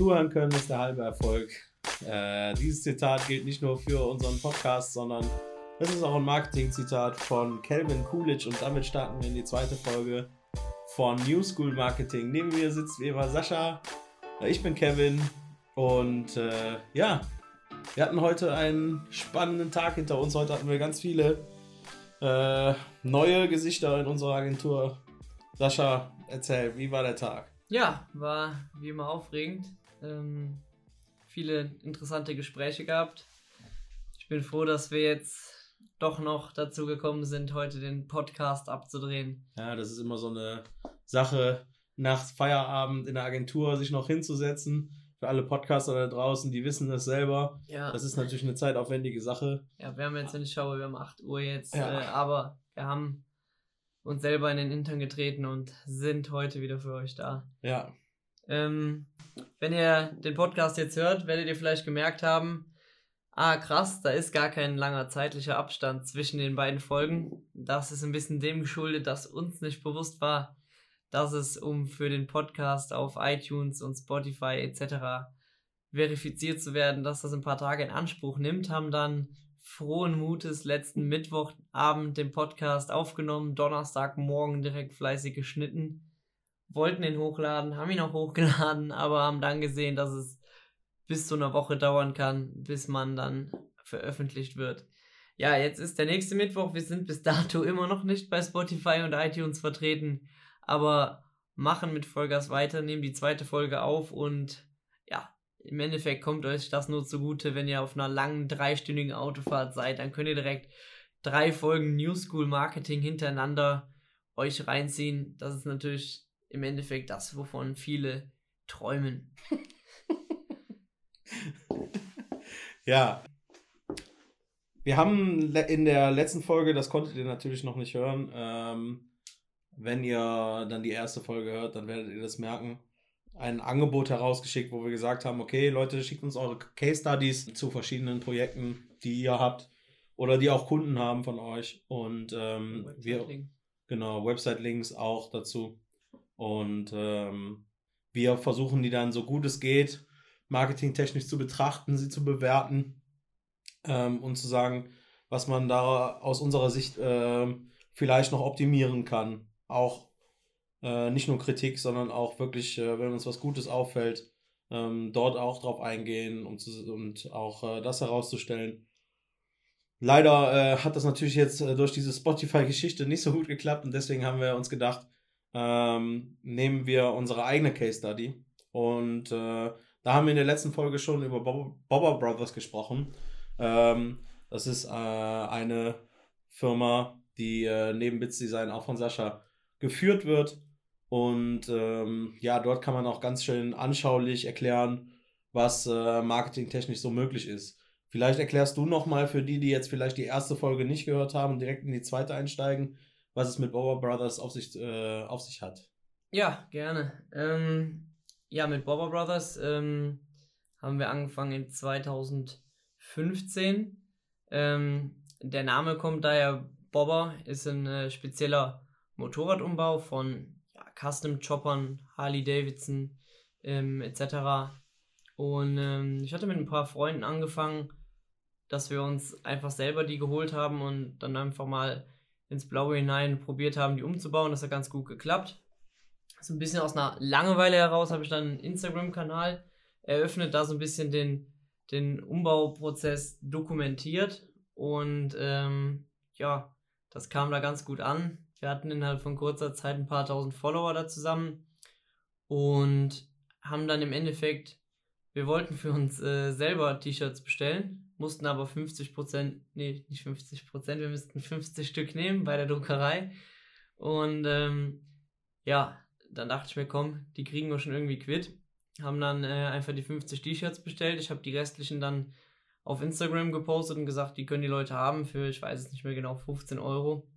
Zuhören können ist der halbe Erfolg. Äh, dieses Zitat gilt nicht nur für unseren Podcast, sondern es ist auch ein Marketing-Zitat von Calvin Coolidge und damit starten wir in die zweite Folge von New School Marketing. Neben mir sitzt wie immer Sascha, ich bin Kevin und äh, ja, wir hatten heute einen spannenden Tag hinter uns. Heute hatten wir ganz viele äh, neue Gesichter in unserer Agentur. Sascha, erzähl, wie war der Tag? Ja, war wie immer aufregend. Ähm, viele interessante Gespräche gehabt. Ich bin froh, dass wir jetzt doch noch dazu gekommen sind, heute den Podcast abzudrehen. Ja, das ist immer so eine Sache, nach Feierabend in der Agentur sich noch hinzusetzen. Für alle Podcaster da draußen, die wissen das selber. Ja. Das ist natürlich eine zeitaufwendige Sache. Ja, wir haben jetzt eine Schau, wir haben 8 Uhr jetzt, ja. äh, aber wir haben uns selber in den Hintern getreten und sind heute wieder für euch da. Ja. Ähm, wenn ihr den Podcast jetzt hört, werdet ihr vielleicht gemerkt haben, ah krass, da ist gar kein langer zeitlicher Abstand zwischen den beiden Folgen. Das ist ein bisschen dem geschuldet, dass uns nicht bewusst war, dass es um für den Podcast auf iTunes und Spotify etc. verifiziert zu werden, dass das ein paar Tage in Anspruch nimmt, haben dann frohen Mutes letzten Mittwochabend den Podcast aufgenommen, Donnerstagmorgen direkt fleißig geschnitten, wollten ihn hochladen, haben ihn auch hochgeladen, aber haben dann gesehen, dass es bis zu einer Woche dauern kann, bis man dann veröffentlicht wird. Ja, jetzt ist der nächste Mittwoch. Wir sind bis dato immer noch nicht bei Spotify und iTunes vertreten, aber machen mit Vollgas weiter, nehmen die zweite Folge auf und im Endeffekt kommt euch das nur zugute, wenn ihr auf einer langen dreistündigen Autofahrt seid. Dann könnt ihr direkt drei Folgen New School Marketing hintereinander euch reinziehen. Das ist natürlich im Endeffekt das, wovon viele träumen. ja. Wir haben in der letzten Folge, das konntet ihr natürlich noch nicht hören, ähm, wenn ihr dann die erste Folge hört, dann werdet ihr das merken ein Angebot herausgeschickt, wo wir gesagt haben, okay, Leute, schickt uns eure Case Studies zu verschiedenen Projekten, die ihr habt oder die auch Kunden haben von euch. Und ähm, wir, genau, Website-Links auch dazu. Und ähm, wir versuchen die dann so gut es geht, marketingtechnisch zu betrachten, sie zu bewerten ähm, und zu sagen, was man da aus unserer Sicht äh, vielleicht noch optimieren kann. Auch äh, nicht nur Kritik, sondern auch wirklich, äh, wenn uns was Gutes auffällt, ähm, dort auch drauf eingehen um zu, und auch äh, das herauszustellen. Leider äh, hat das natürlich jetzt äh, durch diese Spotify-Geschichte nicht so gut geklappt und deswegen haben wir uns gedacht, ähm, nehmen wir unsere eigene Case Study. Und äh, da haben wir in der letzten Folge schon über Bob Bobber Brothers gesprochen. Ähm, das ist eine Firma, die neben Bits Design auch von Sascha geführt wird und ähm, ja, dort kann man auch ganz schön anschaulich erklären, was äh, marketingtechnisch so möglich ist. Vielleicht erklärst du nochmal für die, die jetzt vielleicht die erste Folge nicht gehört haben, direkt in die zweite einsteigen, was es mit Bauer Brothers auf sich, äh, auf sich hat. Ja, gerne. Ähm, ja, mit Bobber Brothers ähm, haben wir angefangen in 2015. Ähm, der Name kommt daher, Bobber ist ein äh, spezieller Motorradumbau von Custom-Choppern, Harley Davidson ähm, etc. Und ähm, ich hatte mit ein paar Freunden angefangen, dass wir uns einfach selber die geholt haben und dann einfach mal ins Blaue hinein probiert haben, die umzubauen. Das hat ganz gut geklappt. So ein bisschen aus einer Langeweile heraus habe ich dann einen Instagram-Kanal eröffnet, da so ein bisschen den, den Umbauprozess dokumentiert. Und ähm, ja, das kam da ganz gut an. Wir hatten innerhalb von kurzer Zeit ein paar tausend Follower da zusammen und haben dann im Endeffekt, wir wollten für uns äh, selber T-Shirts bestellen, mussten aber 50 Prozent, nee, nicht 50 Prozent, wir müssten 50 Stück nehmen bei der Druckerei. Und ähm, ja, dann dachte ich mir, komm, die kriegen wir schon irgendwie quitt. Haben dann äh, einfach die 50 T-Shirts bestellt. Ich habe die restlichen dann auf Instagram gepostet und gesagt, die können die Leute haben für, ich weiß es nicht mehr genau, 15 Euro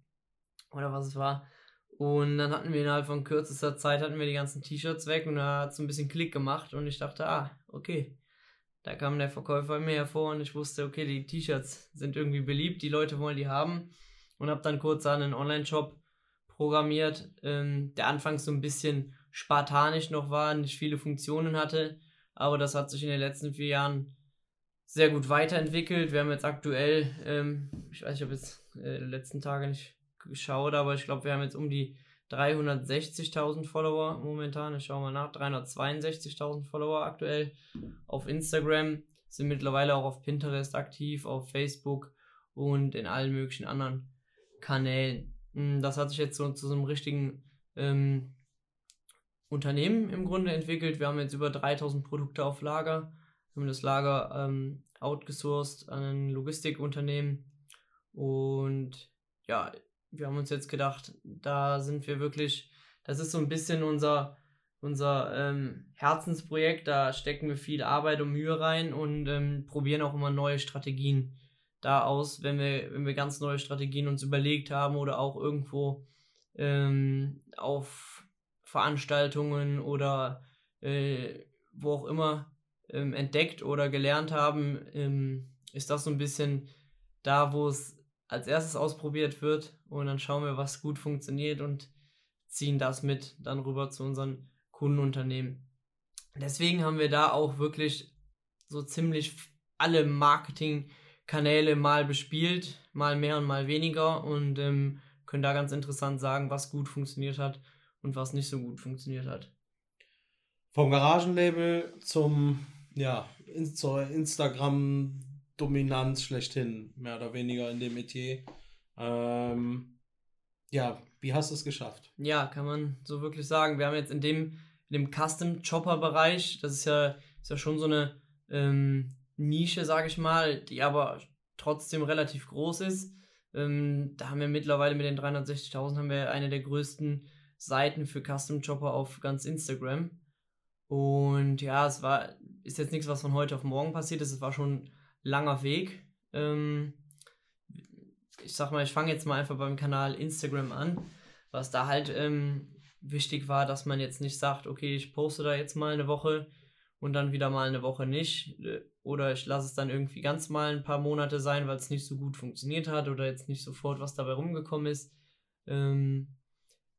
oder was es war. Und dann hatten wir innerhalb von kürzester Zeit hatten wir die ganzen T-Shirts weg und da hat es ein bisschen Klick gemacht und ich dachte, ah, okay. Da kam der Verkäufer mir hervor und ich wusste, okay, die T-Shirts sind irgendwie beliebt, die Leute wollen die haben und habe dann kurz an einen Online-Shop programmiert, ähm, der anfangs so ein bisschen spartanisch noch war, nicht viele Funktionen hatte, aber das hat sich in den letzten vier Jahren sehr gut weiterentwickelt. Wir haben jetzt aktuell, ähm, ich weiß ich habe jetzt äh, die letzten Tage nicht geschaut, aber ich glaube, wir haben jetzt um die 360.000 Follower momentan. Ich schaue mal nach, 362.000 Follower aktuell auf Instagram, sind mittlerweile auch auf Pinterest aktiv, auf Facebook und in allen möglichen anderen Kanälen. Hm, das hat sich jetzt so zu so einem richtigen ähm, Unternehmen im Grunde entwickelt. Wir haben jetzt über 3000 Produkte auf Lager, wir haben das Lager ähm, outgesourced an ein Logistikunternehmen und ja, wir haben uns jetzt gedacht, da sind wir wirklich, das ist so ein bisschen unser, unser ähm, Herzensprojekt, da stecken wir viel Arbeit und Mühe rein und ähm, probieren auch immer neue Strategien da aus, wenn wir, wenn wir ganz neue Strategien uns überlegt haben oder auch irgendwo ähm, auf Veranstaltungen oder äh, wo auch immer ähm, entdeckt oder gelernt haben, ähm, ist das so ein bisschen da, wo es als erstes ausprobiert wird und dann schauen wir, was gut funktioniert und ziehen das mit dann rüber zu unseren Kundenunternehmen. Deswegen haben wir da auch wirklich so ziemlich alle Marketingkanäle mal bespielt, mal mehr und mal weniger und ähm, können da ganz interessant sagen, was gut funktioniert hat und was nicht so gut funktioniert hat. Vom Garagenlabel zum, ja, zur Instagram Dominanz schlechthin, mehr oder weniger in dem Metier. Ähm, ja, wie hast du es geschafft? Ja, kann man so wirklich sagen. Wir haben jetzt in dem, in dem Custom-Chopper-Bereich, das ist ja, ist ja schon so eine ähm, Nische, sage ich mal, die aber trotzdem relativ groß ist. Ähm, da haben wir mittlerweile mit den 360.000 haben wir eine der größten Seiten für Custom Chopper auf ganz Instagram. Und ja, es war, ist jetzt nichts, was von heute auf morgen passiert ist. Es war schon langer Weg. Ähm, ich sag mal, ich fange jetzt mal einfach beim Kanal Instagram an, was da halt ähm, wichtig war, dass man jetzt nicht sagt, okay, ich poste da jetzt mal eine Woche und dann wieder mal eine Woche nicht. Äh, oder ich lasse es dann irgendwie ganz mal ein paar Monate sein, weil es nicht so gut funktioniert hat oder jetzt nicht sofort was dabei rumgekommen ist. Ähm,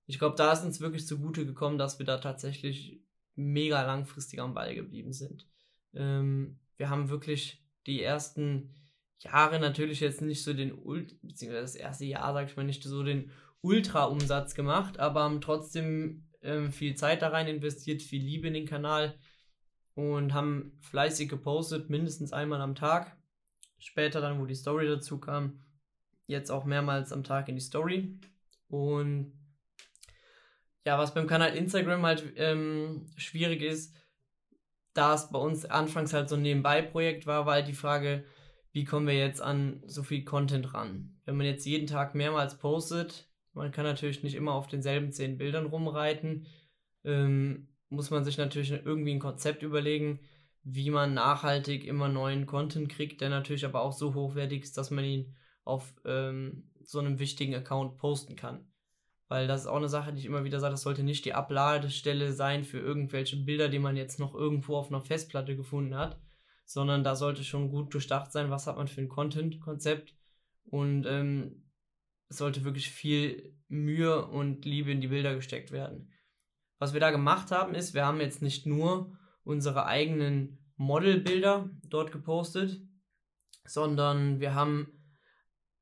ich glaube, da ist uns wirklich zugute gekommen, dass wir da tatsächlich mega langfristig am Ball geblieben sind. Ähm, wir haben wirklich die ersten Jahre natürlich jetzt nicht so den, beziehungsweise das erste Jahr, sag ich mal, nicht so den Ultra-Umsatz gemacht, aber haben trotzdem ähm, viel Zeit da rein investiert, viel Liebe in den Kanal und haben fleißig gepostet, mindestens einmal am Tag. Später dann, wo die Story dazu kam, jetzt auch mehrmals am Tag in die Story. Und ja, was beim Kanal Instagram halt ähm, schwierig ist, da es bei uns anfangs halt so ein Nebenbei-Projekt war, war halt die Frage, wie kommen wir jetzt an so viel Content ran? Wenn man jetzt jeden Tag mehrmals postet, man kann natürlich nicht immer auf denselben zehn Bildern rumreiten, ähm, muss man sich natürlich irgendwie ein Konzept überlegen, wie man nachhaltig immer neuen Content kriegt, der natürlich aber auch so hochwertig ist, dass man ihn auf ähm, so einem wichtigen Account posten kann. Weil das ist auch eine Sache, die ich immer wieder sage, das sollte nicht die Abladestelle sein für irgendwelche Bilder, die man jetzt noch irgendwo auf einer Festplatte gefunden hat, sondern da sollte schon gut durchdacht sein, was hat man für ein Content-Konzept und ähm, es sollte wirklich viel Mühe und Liebe in die Bilder gesteckt werden. Was wir da gemacht haben, ist, wir haben jetzt nicht nur unsere eigenen Modelbilder dort gepostet, sondern wir haben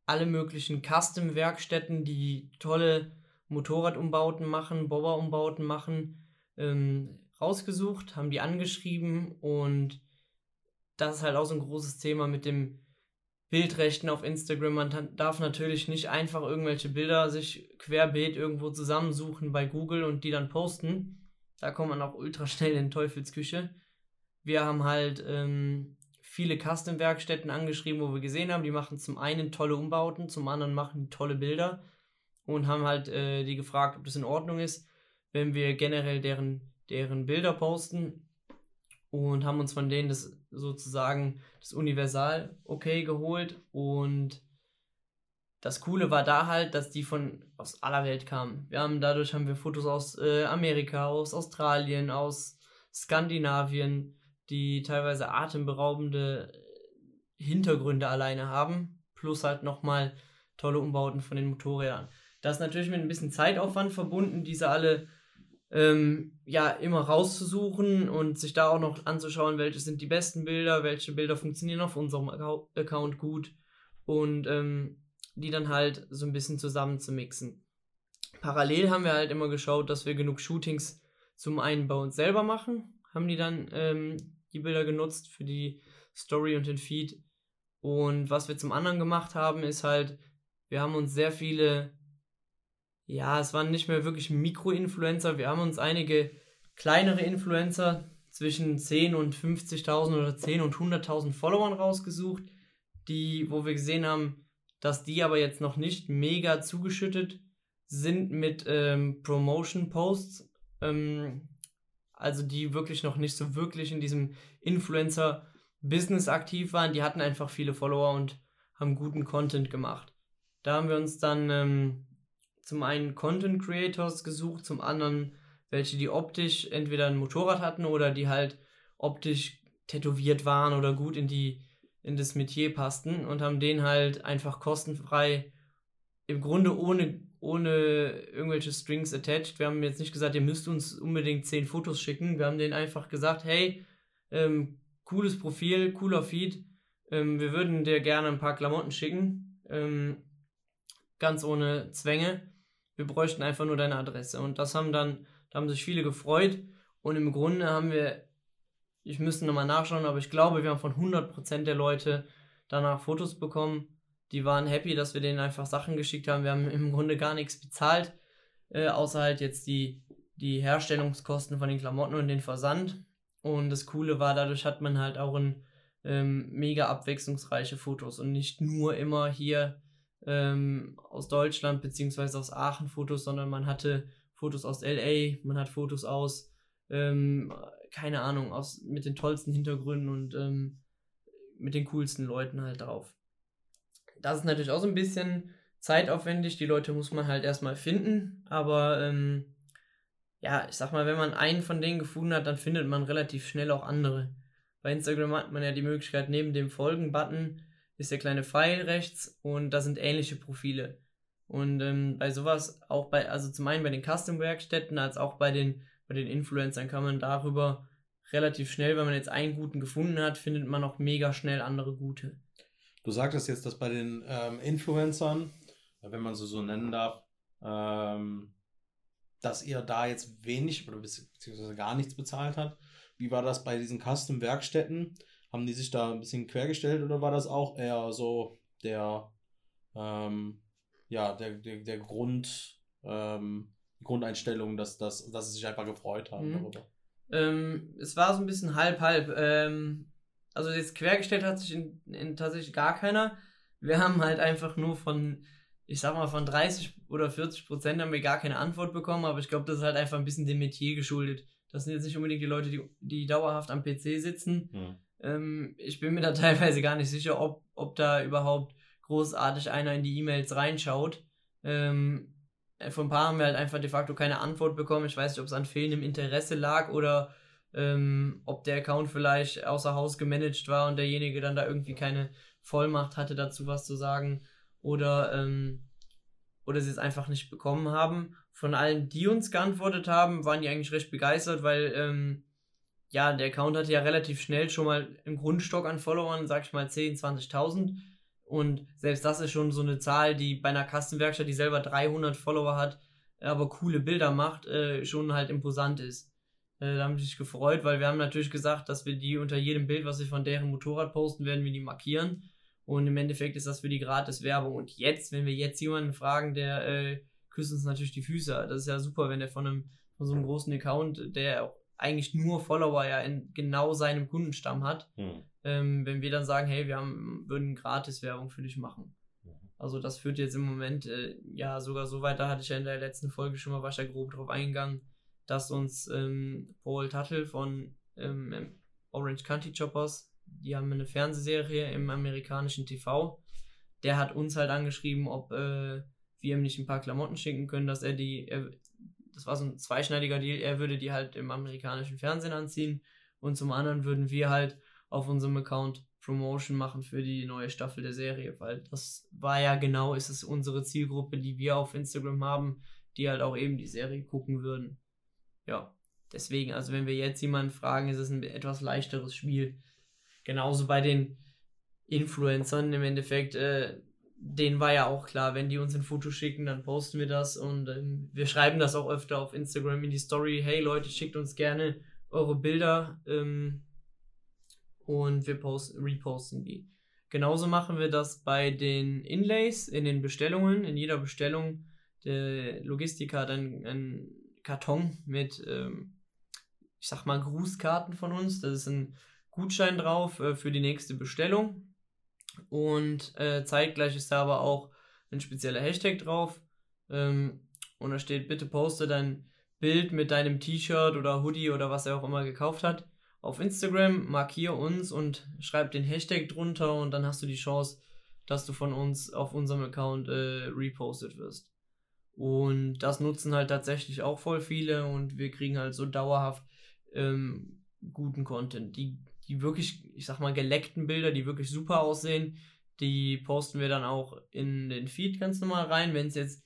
alle möglichen Custom-Werkstätten, die tolle Motorradumbauten machen, Bobberumbauten machen, ähm, rausgesucht, haben die angeschrieben und das ist halt auch so ein großes Thema mit dem Bildrechten auf Instagram. Man darf natürlich nicht einfach irgendwelche Bilder sich querbeet irgendwo zusammensuchen bei Google und die dann posten. Da kommt man auch ultra schnell in Teufelsküche. Wir haben halt ähm, viele Custom-Werkstätten angeschrieben, wo wir gesehen haben, die machen zum einen tolle Umbauten, zum anderen machen tolle Bilder und haben halt äh, die gefragt, ob das in Ordnung ist, wenn wir generell deren, deren Bilder posten und haben uns von denen das sozusagen das Universal okay geholt und das Coole war da halt, dass die von aus aller Welt kamen. Wir haben dadurch haben wir Fotos aus äh, Amerika, aus Australien, aus Skandinavien, die teilweise atemberaubende Hintergründe alleine haben, plus halt nochmal tolle Umbauten von den Motorrädern. Das ist natürlich mit ein bisschen Zeitaufwand verbunden, diese alle ähm, ja, immer rauszusuchen und sich da auch noch anzuschauen, welche sind die besten Bilder, welche Bilder funktionieren auf unserem Account gut und ähm, die dann halt so ein bisschen zusammen zu mixen. Parallel haben wir halt immer geschaut, dass wir genug Shootings zum einen bei uns selber machen, haben die dann ähm, die Bilder genutzt für die Story und den Feed. Und was wir zum anderen gemacht haben, ist halt, wir haben uns sehr viele, ja, es waren nicht mehr wirklich Mikro-Influencer, wir haben uns einige kleinere Influencer zwischen 10 und 50.000 oder 10 und 100.000 Followern rausgesucht, die, wo wir gesehen haben, dass die aber jetzt noch nicht mega zugeschüttet sind mit ähm, Promotion-Posts, ähm, also die wirklich noch nicht so wirklich in diesem Influencer-Business aktiv waren. Die hatten einfach viele Follower und haben guten Content gemacht. Da haben wir uns dann ähm, zum einen Content Creators gesucht, zum anderen welche, die optisch entweder ein Motorrad hatten oder die halt optisch tätowiert waren oder gut in die in das Metier passten und haben den halt einfach kostenfrei im Grunde ohne ohne irgendwelche Strings attached. Wir haben jetzt nicht gesagt, ihr müsst uns unbedingt zehn Fotos schicken. Wir haben denen einfach gesagt, hey, ähm, cooles Profil, cooler Feed. Ähm, wir würden dir gerne ein paar Klamotten schicken. Ähm, ganz ohne Zwänge. Wir bräuchten einfach nur deine Adresse. Und das haben dann, da haben sich viele gefreut. Und im Grunde haben wir, ich müsste nochmal nachschauen, aber ich glaube, wir haben von 100% der Leute danach Fotos bekommen die waren happy, dass wir denen einfach Sachen geschickt haben. Wir haben im Grunde gar nichts bezahlt, äh, außer halt jetzt die, die Herstellungskosten von den Klamotten und den Versand. Und das Coole war, dadurch hat man halt auch ein ähm, mega abwechslungsreiche Fotos und nicht nur immer hier ähm, aus Deutschland beziehungsweise aus Aachen Fotos, sondern man hatte Fotos aus LA, man hat Fotos aus, ähm, keine Ahnung, aus mit den tollsten Hintergründen und ähm, mit den coolsten Leuten halt drauf das ist natürlich auch so ein bisschen zeitaufwendig. Die Leute muss man halt erstmal finden. Aber ähm, ja, ich sag mal, wenn man einen von denen gefunden hat, dann findet man relativ schnell auch andere. Bei Instagram hat man ja die Möglichkeit, neben dem Folgen-Button ist der kleine Pfeil rechts und da sind ähnliche Profile. Und ähm, bei sowas, auch bei, also zum einen bei den Custom-Werkstätten als auch bei den, bei den Influencern kann man darüber relativ schnell, wenn man jetzt einen guten gefunden hat, findet man auch mega schnell andere gute. Du sagtest jetzt, dass bei den ähm, Influencern, wenn man sie so nennen darf, ähm, dass ihr da jetzt wenig oder beziehungsweise gar nichts bezahlt habt. Wie war das bei diesen Custom-Werkstätten? Haben die sich da ein bisschen quergestellt oder war das auch eher so der, ähm, ja, der, der, der Grund, ähm, Grundeinstellung, dass, dass, dass sie sich einfach gefreut haben mhm. darüber? Ähm, es war so ein bisschen halb, halb. Ähm, also jetzt quergestellt hat sich in, in tatsächlich gar keiner. Wir haben halt einfach nur von, ich sag mal, von 30 oder 40 Prozent haben wir gar keine Antwort bekommen, aber ich glaube, das ist halt einfach ein bisschen dem Metier geschuldet. Das sind jetzt nicht unbedingt die Leute, die, die dauerhaft am PC sitzen. Mhm. Ähm, ich bin mir da teilweise gar nicht sicher, ob, ob da überhaupt großartig einer in die E-Mails reinschaut. Ähm, von ein paar haben wir halt einfach de facto keine Antwort bekommen. Ich weiß nicht, ob es an fehlendem Interesse lag oder ähm, ob der Account vielleicht außer Haus gemanagt war und derjenige dann da irgendwie keine Vollmacht hatte, dazu was zu sagen oder, ähm, oder sie es einfach nicht bekommen haben. Von allen, die uns geantwortet haben, waren die eigentlich recht begeistert, weil ähm, ja, der Account hatte ja relativ schnell schon mal im Grundstock an Followern, sag ich mal 10, 20.000 und selbst das ist schon so eine Zahl, die bei einer Kastenwerkstatt, die selber 300 Follower hat, aber coole Bilder macht, äh, schon halt imposant ist. Äh, da haben die sich gefreut, weil wir haben natürlich gesagt, dass wir die unter jedem Bild, was wir von deren Motorrad posten, werden wir die markieren. Und im Endeffekt ist das für die gratis Werbung. Und jetzt, wenn wir jetzt jemanden fragen, der äh, küsst uns natürlich die Füße. Das ist ja super, wenn der von einem von so einem großen Account, der eigentlich nur Follower ja in genau seinem Kundenstamm hat, hm. ähm, wenn wir dann sagen, hey, wir haben, würden gratis Werbung für dich machen. Also das führt jetzt im Moment äh, ja sogar so weit, da hatte ich ja in der letzten Folge schon mal, ich ja grob drauf eingegangen, dass uns ähm, Paul Tuttle von ähm, Orange County Choppers, die haben eine Fernsehserie im amerikanischen TV, der hat uns halt angeschrieben, ob äh, wir ihm nicht ein paar Klamotten schicken können, dass er die, er, das war so ein zweischneidiger Deal, er würde die halt im amerikanischen Fernsehen anziehen und zum anderen würden wir halt auf unserem Account Promotion machen für die neue Staffel der Serie, weil das war ja genau, ist es unsere Zielgruppe, die wir auf Instagram haben, die halt auch eben die Serie gucken würden. ja, deswegen, also wenn wir jetzt jemanden fragen, ist es ein etwas leichteres Spiel. Genauso bei den Influencern im Endeffekt, äh, denen war ja auch klar, wenn die uns ein Foto schicken, dann posten wir das und ähm, wir schreiben das auch öfter auf Instagram in die Story. Hey Leute, schickt uns gerne eure Bilder ähm, und wir posten, reposten die. Genauso machen wir das bei den Inlays, in den Bestellungen. In jeder Bestellung, der Logistiker hat einen, einen Karton mit, ähm, ich sag mal, Grußkarten von uns. Da ist ein Gutschein drauf äh, für die nächste Bestellung. Und äh, zeitgleich ist da aber auch ein spezieller Hashtag drauf. Ähm, und da steht, bitte poste dein Bild mit deinem T-Shirt oder Hoodie oder was er auch immer gekauft hat auf Instagram, markiere uns und schreib den Hashtag drunter und dann hast du die Chance, dass du von uns auf unserem Account äh, repostet wirst. Und das nutzen halt tatsächlich auch voll viele und wir kriegen halt so dauerhaft ähm, guten Content. Die, die wirklich, ich sag mal, geleckten Bilder, die wirklich super aussehen, die posten wir dann auch in den Feed ganz normal rein. Wenn es jetzt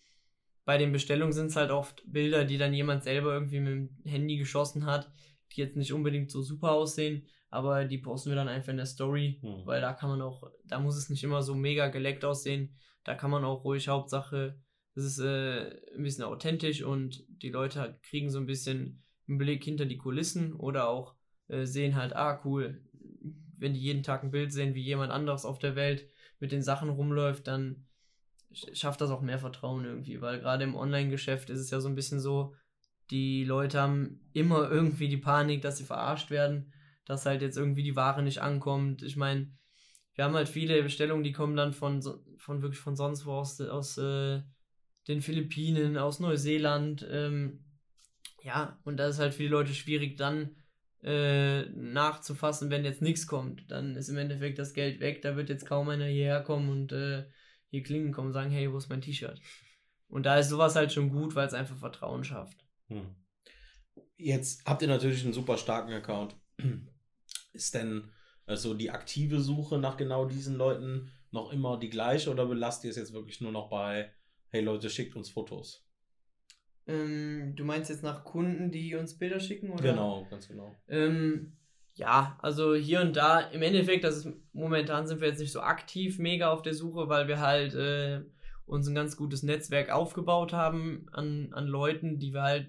bei den Bestellungen sind es halt oft Bilder, die dann jemand selber irgendwie mit dem Handy geschossen hat die jetzt nicht unbedingt so super aussehen, aber die posten wir dann einfach in der Story, mhm. weil da kann man auch, da muss es nicht immer so mega geleckt aussehen. Da kann man auch ruhig Hauptsache, es ist äh, ein bisschen authentisch und die Leute kriegen so ein bisschen einen Blick hinter die Kulissen oder auch äh, sehen halt, ah cool, wenn die jeden Tag ein Bild sehen, wie jemand anderes auf der Welt mit den Sachen rumläuft, dann schafft das auch mehr Vertrauen irgendwie, weil gerade im Online-Geschäft ist es ja so ein bisschen so, die Leute haben immer irgendwie die Panik, dass sie verarscht werden, dass halt jetzt irgendwie die Ware nicht ankommt. Ich meine, wir haben halt viele Bestellungen, die kommen dann von, von wirklich von sonst wo aus, aus äh, den Philippinen, aus Neuseeland. Ähm, ja, und da ist halt für die Leute schwierig dann äh, nachzufassen, wenn jetzt nichts kommt. Dann ist im Endeffekt das Geld weg, da wird jetzt kaum einer hierher kommen und äh, hier klingen kommen und sagen, hey, wo ist mein T-Shirt? Und da ist sowas halt schon gut, weil es einfach Vertrauen schafft. Hm. Jetzt habt ihr natürlich einen super starken Account. Ist denn also die aktive Suche nach genau diesen Leuten noch immer die gleiche oder belasst ihr es jetzt wirklich nur noch bei, hey Leute, schickt uns Fotos? Ähm, du meinst jetzt nach Kunden, die uns Bilder schicken? Oder? Genau, ganz genau. Ähm, ja, also hier und da, im Endeffekt, das ist, momentan sind wir jetzt nicht so aktiv mega auf der Suche, weil wir halt äh, uns ein ganz gutes Netzwerk aufgebaut haben an, an Leuten, die wir halt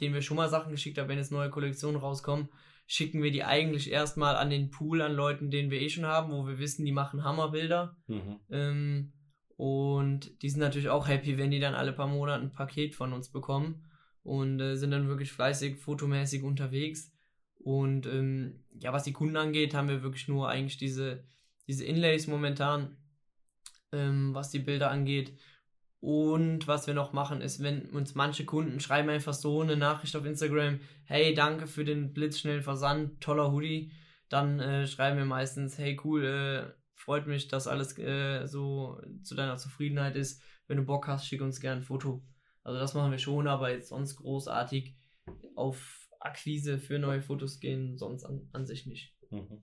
denen wir schon mal Sachen geschickt haben, wenn jetzt neue Kollektionen rauskommen, schicken wir die eigentlich erstmal an den Pool an Leuten, den wir eh schon haben, wo wir wissen, die machen Hammerbilder. Mhm. Ähm, und die sind natürlich auch happy, wenn die dann alle paar Monate ein Paket von uns bekommen und äh, sind dann wirklich fleißig fotomäßig unterwegs. Und ähm, ja, was die Kunden angeht, haben wir wirklich nur eigentlich diese, diese Inlays momentan, ähm, was die Bilder angeht. Und was wir noch machen, ist, wenn uns manche Kunden schreiben einfach so eine Nachricht auf Instagram, hey, danke für den blitzschnellen Versand, toller Hoodie, dann äh, schreiben wir meistens, hey, cool, äh, freut mich, dass alles äh, so zu deiner Zufriedenheit ist. Wenn du Bock hast, schick uns gerne ein Foto. Also das machen wir schon, aber jetzt sonst großartig auf Akquise für neue Fotos gehen, sonst an, an sich nicht. Mhm.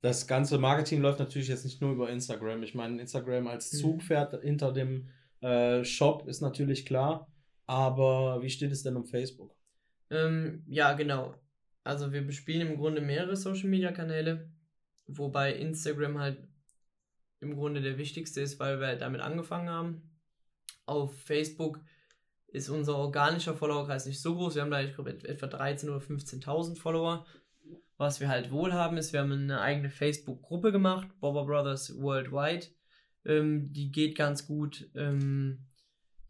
Das ganze Marketing läuft natürlich jetzt nicht nur über Instagram. Ich meine, Instagram als mhm. Zugpferd hinter dem äh, Shop ist natürlich klar, aber wie steht es denn um Facebook? Ähm, ja, genau. Also wir bespielen im Grunde mehrere Social Media Kanäle, wobei Instagram halt im Grunde der wichtigste ist, weil wir damit angefangen haben. Auf Facebook ist unser organischer Followerkreis nicht so groß. Wir haben da, ich glaube, etwa 13.000 oder 15.000 Follower. Was wir halt wohl haben, ist, wir haben eine eigene Facebook-Gruppe gemacht, Bobber Brothers Worldwide. Ähm, die geht ganz gut. Ähm,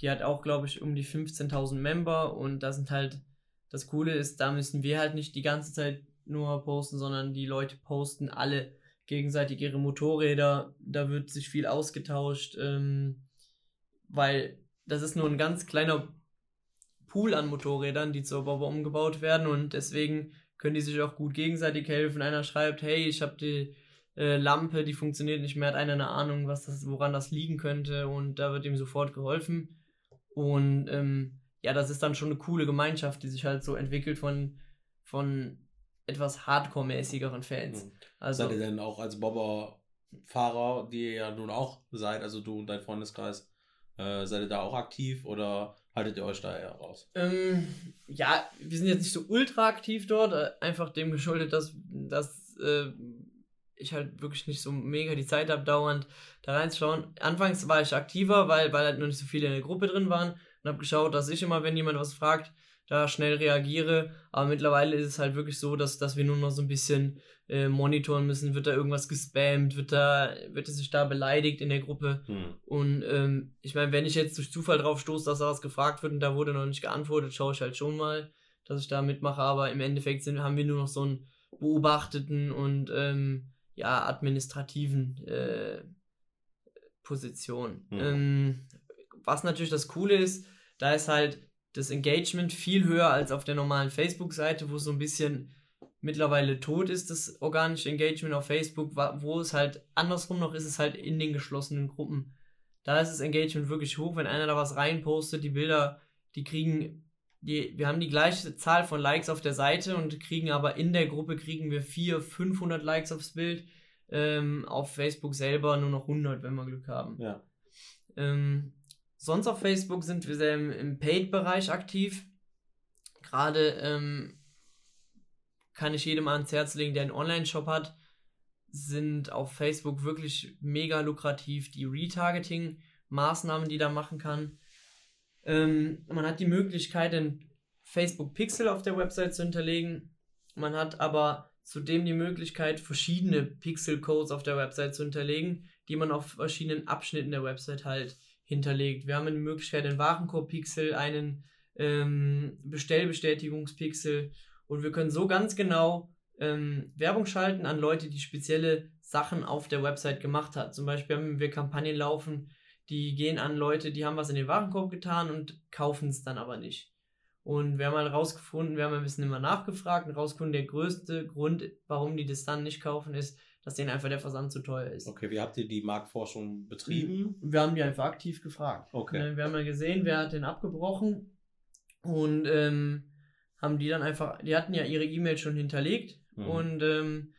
die hat auch, glaube ich, um die 15.000 Member und da sind halt, das Coole ist, da müssen wir halt nicht die ganze Zeit nur posten, sondern die Leute posten alle gegenseitig ihre Motorräder. Da wird sich viel ausgetauscht, ähm, weil das ist nur ein ganz kleiner Pool an Motorrädern, die zur Bobber umgebaut werden und deswegen können die sich auch gut gegenseitig helfen. Einer schreibt, hey, ich habe die äh, Lampe, die funktioniert nicht mehr, hat einer eine Ahnung, was das, woran das liegen könnte und da wird ihm sofort geholfen. Und ähm, ja, das ist dann schon eine coole Gemeinschaft, die sich halt so entwickelt von, von etwas Hardcore-mäßigeren Fans. Mhm. Also, seid ihr denn auch als Bobber-Fahrer, die ihr ja nun auch seid, also du und dein Freundeskreis, äh, seid ihr da auch aktiv oder haltet ihr euch da eher raus? Ähm, ja, wir sind jetzt nicht so ultra aktiv dort, äh, einfach dem geschuldet, dass, dass äh, ich halt wirklich nicht so mega die Zeit habe, dauernd da reinzuschauen. Anfangs war ich aktiver, weil, weil halt noch nicht so viele in der Gruppe drin waren und habe geschaut, dass ich immer, wenn jemand was fragt, da schnell reagiere. Aber mittlerweile ist es halt wirklich so, dass, dass wir nur noch so ein bisschen äh, monitoren müssen. Wird da irgendwas gespammt? Wird da, wird es sich da beleidigt in der Gruppe? Hm. Und ähm, ich meine, wenn ich jetzt durch Zufall drauf stoße, dass da was gefragt wird und da wurde noch nicht geantwortet, schaue ich halt schon mal, dass ich da mitmache. Aber im Endeffekt sind, haben wir nur noch so einen beobachteten und ähm, ja, administrativen äh, Position. Hm. Ähm, was natürlich das Coole ist, da ist halt das Engagement viel höher als auf der normalen Facebook-Seite, wo es so ein bisschen mittlerweile tot ist, das organische Engagement auf Facebook, wo es halt andersrum noch ist, es halt in den geschlossenen Gruppen. Da ist das Engagement wirklich hoch, wenn einer da was reinpostet, die Bilder, die kriegen, die, wir haben die gleiche Zahl von Likes auf der Seite und kriegen aber in der Gruppe kriegen wir 400, 500 Likes aufs Bild, ähm, auf Facebook selber nur noch 100, wenn wir Glück haben. Ja. Ähm, sonst auf Facebook sind wir sehr im, im Paid-Bereich aktiv. Gerade ähm, kann ich jedem ans Herz legen, der einen Online-Shop hat, sind auf Facebook wirklich mega lukrativ. Die Retargeting-Maßnahmen, die da machen kann. Ähm, man hat die Möglichkeit, den Facebook Pixel auf der Website zu hinterlegen. Man hat aber zudem die Möglichkeit, verschiedene Pixel-Codes auf der Website zu hinterlegen, die man auf verschiedenen Abschnitten der Website halt hinterlegt. Wir haben die Möglichkeit, einen Warenkorb-Pixel, einen ähm, Bestellbestätigungspixel und wir können so ganz genau ähm, Werbung schalten an Leute, die spezielle Sachen auf der Website gemacht hat. Zum Beispiel haben wir Kampagnen laufen, die gehen an Leute, die haben was in den Warenkorb getan und kaufen es dann aber nicht. Und wir haben halt rausgefunden, wir haben ein bisschen immer nachgefragt und rausgefunden, der größte Grund, warum die das dann nicht kaufen, ist, dass denen einfach der Versand zu teuer ist. Okay, wie habt ihr die Marktforschung betrieben? Wir haben die einfach aktiv gefragt. Okay. Ne, wir haben ja gesehen, wer hat den abgebrochen und ähm, haben die dann einfach, die hatten ja ihre E-Mail schon hinterlegt mhm. und ähm,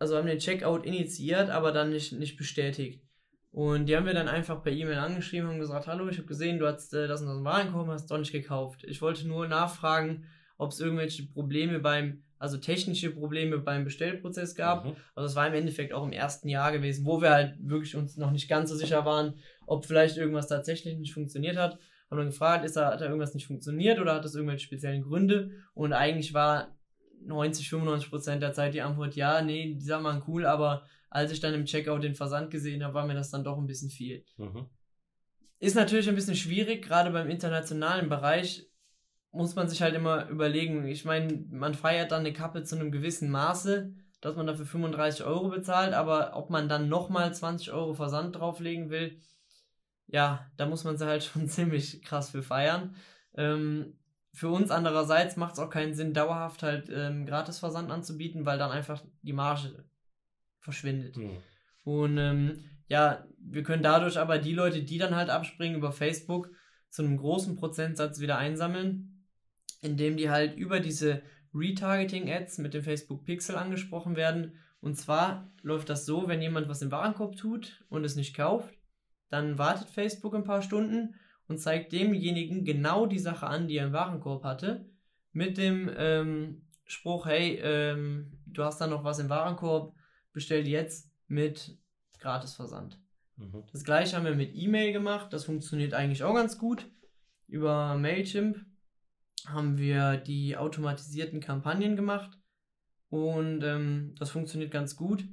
also haben den Checkout initiiert, aber dann nicht, nicht bestätigt. Und die haben wir dann einfach per E-Mail angeschrieben und gesagt, hallo, ich habe gesehen, du hast äh, das und das Warenkorb, hast doch nicht gekauft. Ich wollte nur nachfragen, ob es irgendwelche Probleme beim, also technische Probleme beim Bestellprozess gab. Mhm. Also es war im Endeffekt auch im ersten Jahr gewesen, wo wir halt wirklich uns noch nicht ganz so sicher waren, ob vielleicht irgendwas tatsächlich nicht funktioniert hat haben dann gefragt, ist da, hat da irgendwas nicht funktioniert oder hat das irgendwelche speziellen Gründe? Und eigentlich war 90, 95 Prozent der Zeit die Antwort, ja, nee, die Sachen waren cool, aber als ich dann im Checkout den Versand gesehen habe, war mir das dann doch ein bisschen viel. Mhm. Ist natürlich ein bisschen schwierig, gerade beim internationalen Bereich muss man sich halt immer überlegen. Ich meine, man feiert dann eine Kappe zu einem gewissen Maße, dass man dafür 35 Euro bezahlt, aber ob man dann nochmal 20 Euro Versand drauflegen will, ja, da muss man sie halt schon ziemlich krass für feiern. Ähm, für uns andererseits macht es auch keinen Sinn, dauerhaft halt ähm, Gratisversand anzubieten, weil dann einfach die Marge verschwindet. Mhm. Und ähm, ja, wir können dadurch aber die Leute, die dann halt abspringen über Facebook, zu einem großen Prozentsatz wieder einsammeln, indem die halt über diese Retargeting-Ads mit dem Facebook Pixel angesprochen werden. Und zwar läuft das so, wenn jemand was im Warenkorb tut und es nicht kauft, dann wartet Facebook ein paar Stunden und zeigt demjenigen genau die Sache an, die er im Warenkorb hatte, mit dem ähm, Spruch, hey, ähm, du hast da noch was im Warenkorb, bestell jetzt mit Gratisversand. Mhm. Das gleiche haben wir mit E-Mail gemacht, das funktioniert eigentlich auch ganz gut. Über Mailchimp haben wir die automatisierten Kampagnen gemacht und ähm, das funktioniert ganz gut.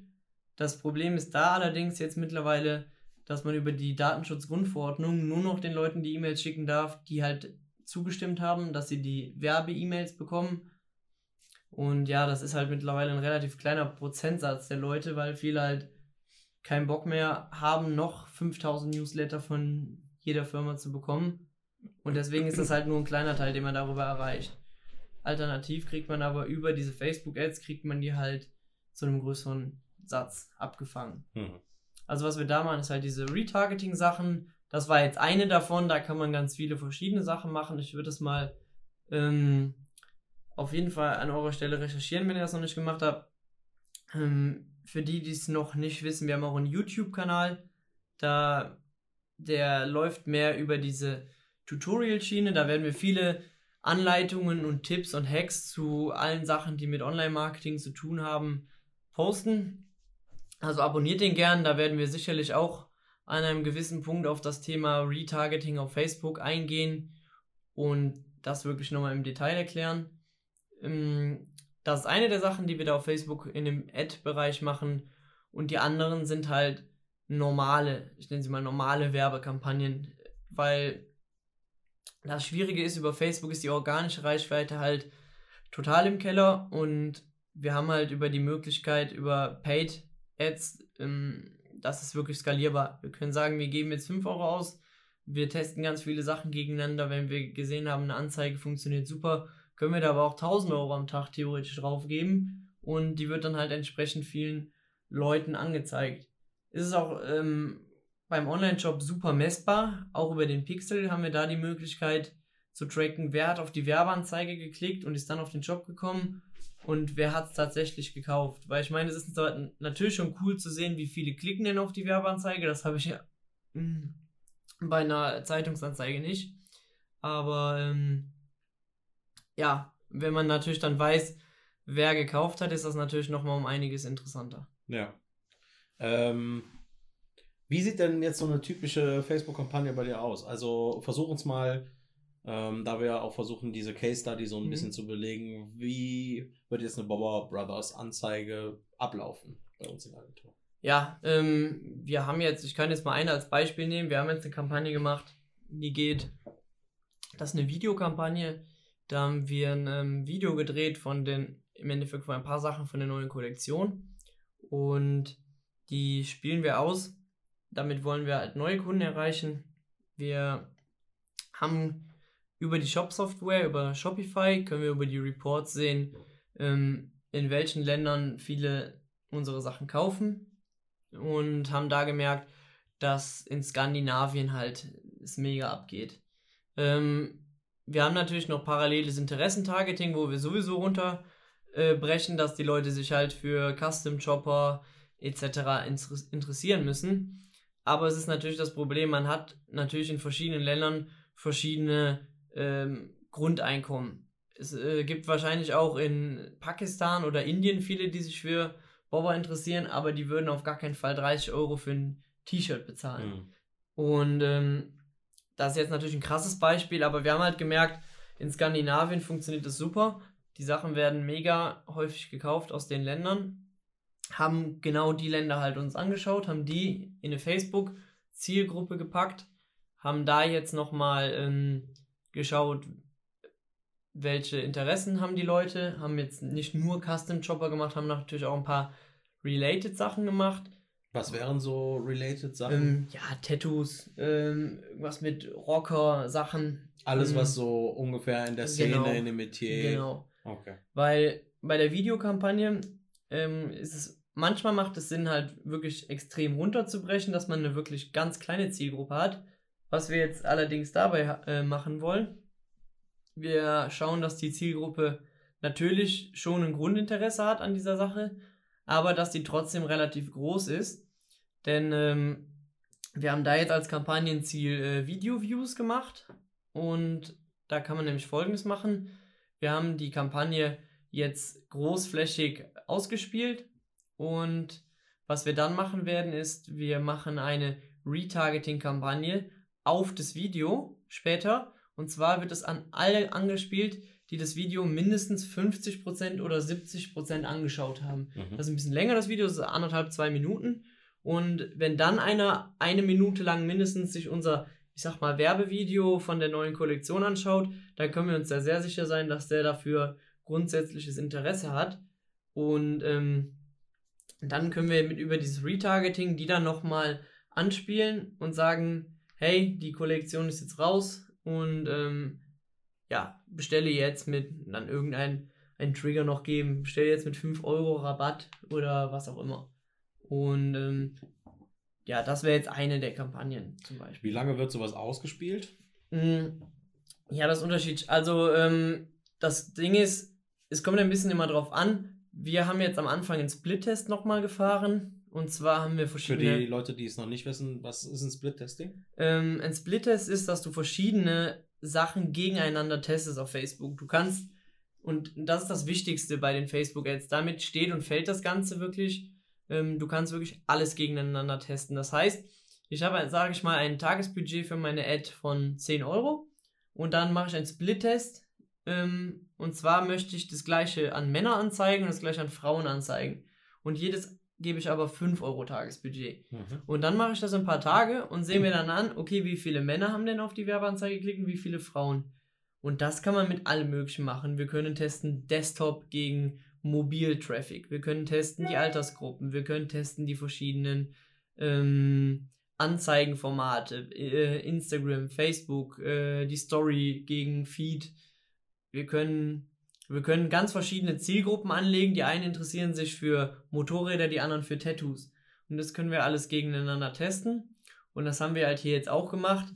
Das Problem ist da allerdings jetzt mittlerweile, dass man über die Datenschutzgrundverordnung nur noch den Leuten die E-Mails schicken darf, die halt zugestimmt haben, dass sie die Werbe-E-Mails bekommen. Und ja, das ist halt mittlerweile ein relativ kleiner Prozentsatz der Leute, weil viele halt keinen Bock mehr haben, noch 5000 Newsletter von jeder Firma zu bekommen. Und deswegen ist das halt nur ein kleiner Teil, den man darüber erreicht. Alternativ kriegt man aber über diese Facebook-Ads, kriegt man die halt zu einem größeren Satz abgefangen. Mhm. Also was wir da machen, ist halt diese Retargeting-Sachen. Das war jetzt eine davon, da kann man ganz viele verschiedene Sachen machen. Ich würde es mal ähm, auf jeden Fall an eurer Stelle recherchieren, wenn ihr das noch nicht gemacht habt. Ähm, für die, die es noch nicht wissen, wir haben auch einen YouTube-Kanal. Da der läuft mehr über diese Tutorial-Schiene. Da werden wir viele Anleitungen und Tipps und Hacks zu allen Sachen, die mit Online-Marketing zu tun haben, posten. Also abonniert den gern, da werden wir sicherlich auch an einem gewissen Punkt auf das Thema Retargeting auf Facebook eingehen und das wirklich nochmal im Detail erklären. Ähm, das ist eine der Sachen, die wir da auf Facebook in dem Ad-Bereich machen. Und die anderen sind halt normale, ich nenne sie mal normale Werbekampagnen, weil das Schwierige ist, über Facebook ist die organische Reichweite halt total im Keller und wir haben halt über die Möglichkeit, über Paid Ads, ähm, das ist wirklich skalierbar. Wir können sagen, wir geben jetzt 5 Euro aus, wir testen ganz viele Sachen gegeneinander. Wenn wir gesehen haben, eine Anzeige funktioniert super, können wir da aber auch 1000 Euro am Tag theoretisch draufgeben und die wird dann halt entsprechend vielen Leuten angezeigt. Ist es auch ähm, beim Online-Shop super messbar. Auch über den Pixel haben wir da die Möglichkeit zu tracken, wer hat auf die Werbeanzeige geklickt und ist dann auf den Shop gekommen und wer hat es tatsächlich gekauft. Weil ich meine, es ist natürlich schon cool zu sehen, wie viele klicken denn auf die Werbeanzeige. Das habe ich ja hm, bei einer Zeitungsanzeige nicht. Aber ähm, ja, wenn man natürlich dann weiß, wer gekauft hat, ist das natürlich nochmal um einiges interessanter. Ja. Ähm, wie sieht denn jetzt so eine typische Facebook-Kampagne bei dir aus? Also versuch uns mal, ähm, da wir ja auch versuchen, diese Case Study so ein mhm. bisschen zu belegen, wie wird jetzt eine Bobber Brothers Anzeige ablaufen bei uns in der Agentur? Ja, ähm, wir haben jetzt, ich kann jetzt mal eine als Beispiel nehmen, wir haben jetzt eine Kampagne gemacht, die geht, das ist eine Videokampagne, da haben wir ein ähm, Video gedreht von den, im Endeffekt von ein paar Sachen von der neuen Kollektion und die spielen wir aus damit wollen wir halt neue Kunden erreichen. Wir haben über die Shop-Software, über Shopify, können wir über die Reports sehen, ähm, in welchen Ländern viele unsere Sachen kaufen und haben da gemerkt, dass in Skandinavien halt es mega abgeht. Ähm, wir haben natürlich noch paralleles Interessentargeting, wo wir sowieso runterbrechen, äh, dass die Leute sich halt für Custom Chopper etc. interessieren müssen. Aber es ist natürlich das Problem, man hat natürlich in verschiedenen Ländern verschiedene ähm, Grundeinkommen. Es äh, gibt wahrscheinlich auch in Pakistan oder Indien viele, die sich für Bobber interessieren, aber die würden auf gar keinen Fall 30 Euro für ein T-Shirt bezahlen. Mhm. Und ähm, das ist jetzt natürlich ein krasses Beispiel, aber wir haben halt gemerkt, in Skandinavien funktioniert das super. Die Sachen werden mega häufig gekauft aus den Ländern haben genau die Länder halt uns angeschaut, haben die in eine Facebook-Zielgruppe gepackt, haben da jetzt nochmal ähm, geschaut, welche Interessen haben die Leute, haben jetzt nicht nur Custom Chopper gemacht, haben natürlich auch ein paar Related Sachen gemacht. Was wären so Related Sachen? Ähm, ja, Tattoos, ähm, was mit Rocker Sachen. Alles, ähm, was so ungefähr in der Szene, genau, in dem Metier. Genau. Okay. Weil bei der Videokampagne ähm, ist es manchmal macht es Sinn, halt wirklich extrem runterzubrechen, dass man eine wirklich ganz kleine Zielgruppe hat. Was wir jetzt allerdings dabei äh, machen wollen, wir schauen, dass die Zielgruppe natürlich schon ein Grundinteresse hat an dieser Sache, aber dass die trotzdem relativ groß ist. Denn ähm, wir haben da jetzt als Kampagnenziel äh, Video-Views gemacht und da kann man nämlich folgendes machen. Wir haben die Kampagne jetzt großflächig ausgespielt und was wir dann machen werden, ist, wir machen eine Retargeting-Kampagne auf das Video später. Und zwar wird es an alle angespielt, die das Video mindestens 50% oder 70% angeschaut haben. Mhm. Das ist ein bisschen länger, das Video, das ist anderthalb, zwei Minuten. Und wenn dann einer eine Minute lang mindestens sich unser, ich sag mal, Werbevideo von der neuen Kollektion anschaut, dann können wir uns da sehr sicher sein, dass der dafür grundsätzliches Interesse hat. Und ähm, dann können wir mit über dieses Retargeting die dann nochmal anspielen und sagen, hey, die Kollektion ist jetzt raus und ähm, ja, bestelle jetzt mit dann irgendein einen Trigger noch geben, bestelle jetzt mit 5 Euro Rabatt oder was auch immer. Und ähm, ja, das wäre jetzt eine der Kampagnen zum Beispiel. Wie lange wird sowas ausgespielt? Mm, ja, das Unterschied. Also ähm, das Ding ist, es kommt ein bisschen immer drauf an, wir haben jetzt am Anfang einen Split-Test nochmal gefahren Und zwar haben wir Für verschiedene. die Leute, die es noch nicht wissen, was ist ein Split-Testing? Ähm, ein Split-Test ist, dass du verschiedene Sachen gegeneinander testest auf Facebook. Du kannst, und das ist das Wichtigste bei den Facebook-Ads, damit steht und fällt das Ganze wirklich. Ähm, du kannst wirklich alles gegeneinander testen. Das heißt, ich habe, sage ich mal, ein Tagesbudget für meine Ad von 10 Euro und dann mache ich einen Split-Test. Ähm, und zwar möchte ich das gleiche an Männer anzeigen und das gleiche an Frauen anzeigen. Und jedes gebe ich aber 5 Euro Tagesbudget. Und dann mache ich das ein paar Tage und sehe mir dann an, okay, wie viele Männer haben denn auf die Werbeanzeige geklickt und wie viele Frauen. Und das kann man mit allem Möglichen machen. Wir können testen Desktop gegen Mobil-Traffic. Wir können testen die Altersgruppen. Wir können testen die verschiedenen ähm, Anzeigenformate. Äh, Instagram, Facebook, äh, die Story gegen Feed. Wir können wir können ganz verschiedene Zielgruppen anlegen. Die einen interessieren sich für Motorräder, die anderen für Tattoos. Und das können wir alles gegeneinander testen. Und das haben wir halt hier jetzt auch gemacht.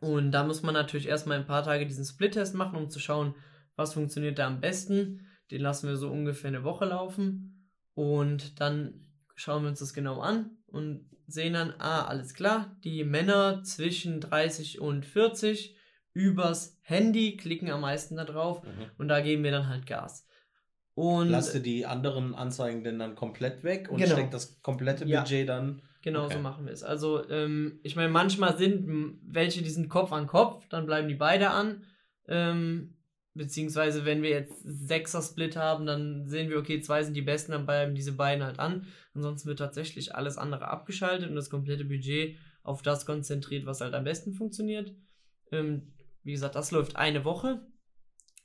Und da muss man natürlich erstmal ein paar Tage diesen Split-Test machen, um zu schauen, was funktioniert da am besten. Den lassen wir so ungefähr eine Woche laufen. Und dann schauen wir uns das genau an und sehen dann, ah, alles klar, die Männer zwischen 30 und 40 übers Handy klicken am meisten da drauf Mhm. und da geben wir dann halt Gas. Und Lasst ihr die anderen Anzeigen denn dann komplett weg und Genau. steckt das komplette Ja. Budget dann. genau okay. so machen wir es. Also, ähm, ich meine, manchmal sind welche, die sind Kopf an Kopf, dann bleiben die beide an. Ähm, beziehungsweise, wenn wir jetzt Sechser-Split haben, dann sehen wir, okay, zwei sind die besten, dann bleiben diese beiden halt an. Ansonsten wird tatsächlich alles andere abgeschaltet und das komplette Budget auf das konzentriert, was halt am besten funktioniert. Ähm, wie gesagt, das läuft eine Woche.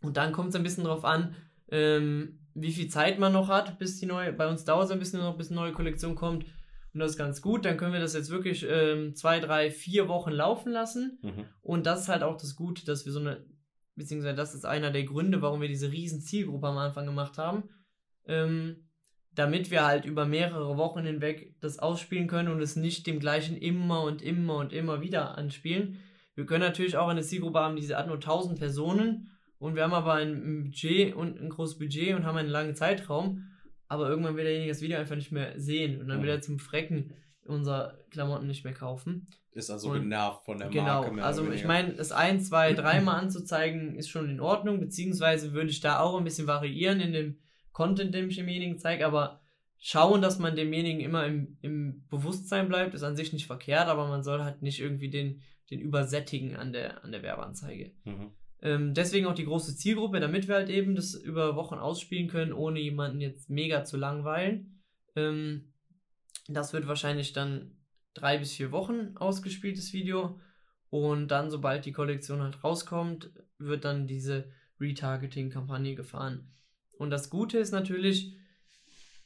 Und dann kommt es ein bisschen drauf an, ähm, wie viel Zeit man noch hat, bis die neue, bei uns dauert es ein bisschen noch, bis eine neue Kollektion kommt. Und das ist ganz gut. Dann können wir das jetzt wirklich ähm, zwei, drei, vier Wochen laufen lassen. Mhm. Und das ist halt auch das Gute, dass wir so eine, beziehungsweise das ist einer der Gründe, warum wir diese riesen Zielgruppe am Anfang gemacht haben. Ähm, damit wir halt über mehrere Wochen hinweg das ausspielen können und es nicht dem gleichen immer und immer und immer wieder anspielen. Wir können natürlich auch eine Zielgruppe haben, die hat nur 1000 Personen und wir haben aber ein Budget und ein großes Budget und haben einen langen Zeitraum, aber irgendwann will derjenige das Video einfach nicht mehr sehen und dann will Mhm. er zum Frecken unser Klamotten nicht mehr kaufen. Ist also Und- genervt von der Genau, Marke. mehr also ich meine, das ein, zwei, dreimal anzuzeigen ist schon in Ordnung, beziehungsweise würde ich da auch ein bisschen variieren in dem Content, den ich demjenigen zeige, aber schauen, dass man demjenigen immer im, im Bewusstsein bleibt, ist an sich nicht verkehrt, aber man soll halt nicht irgendwie den, den übersättigen an der, an der Werbeanzeige. Mhm. Ähm, deswegen auch die große Zielgruppe, damit wir halt eben das über Wochen ausspielen können, ohne jemanden jetzt mega zu langweilen. Ähm, das wird wahrscheinlich dann drei bis vier Wochen ausgespieltes Video. Und dann, sobald die Kollektion halt rauskommt, wird dann diese Retargeting-Kampagne gefahren. Und das Gute ist natürlich,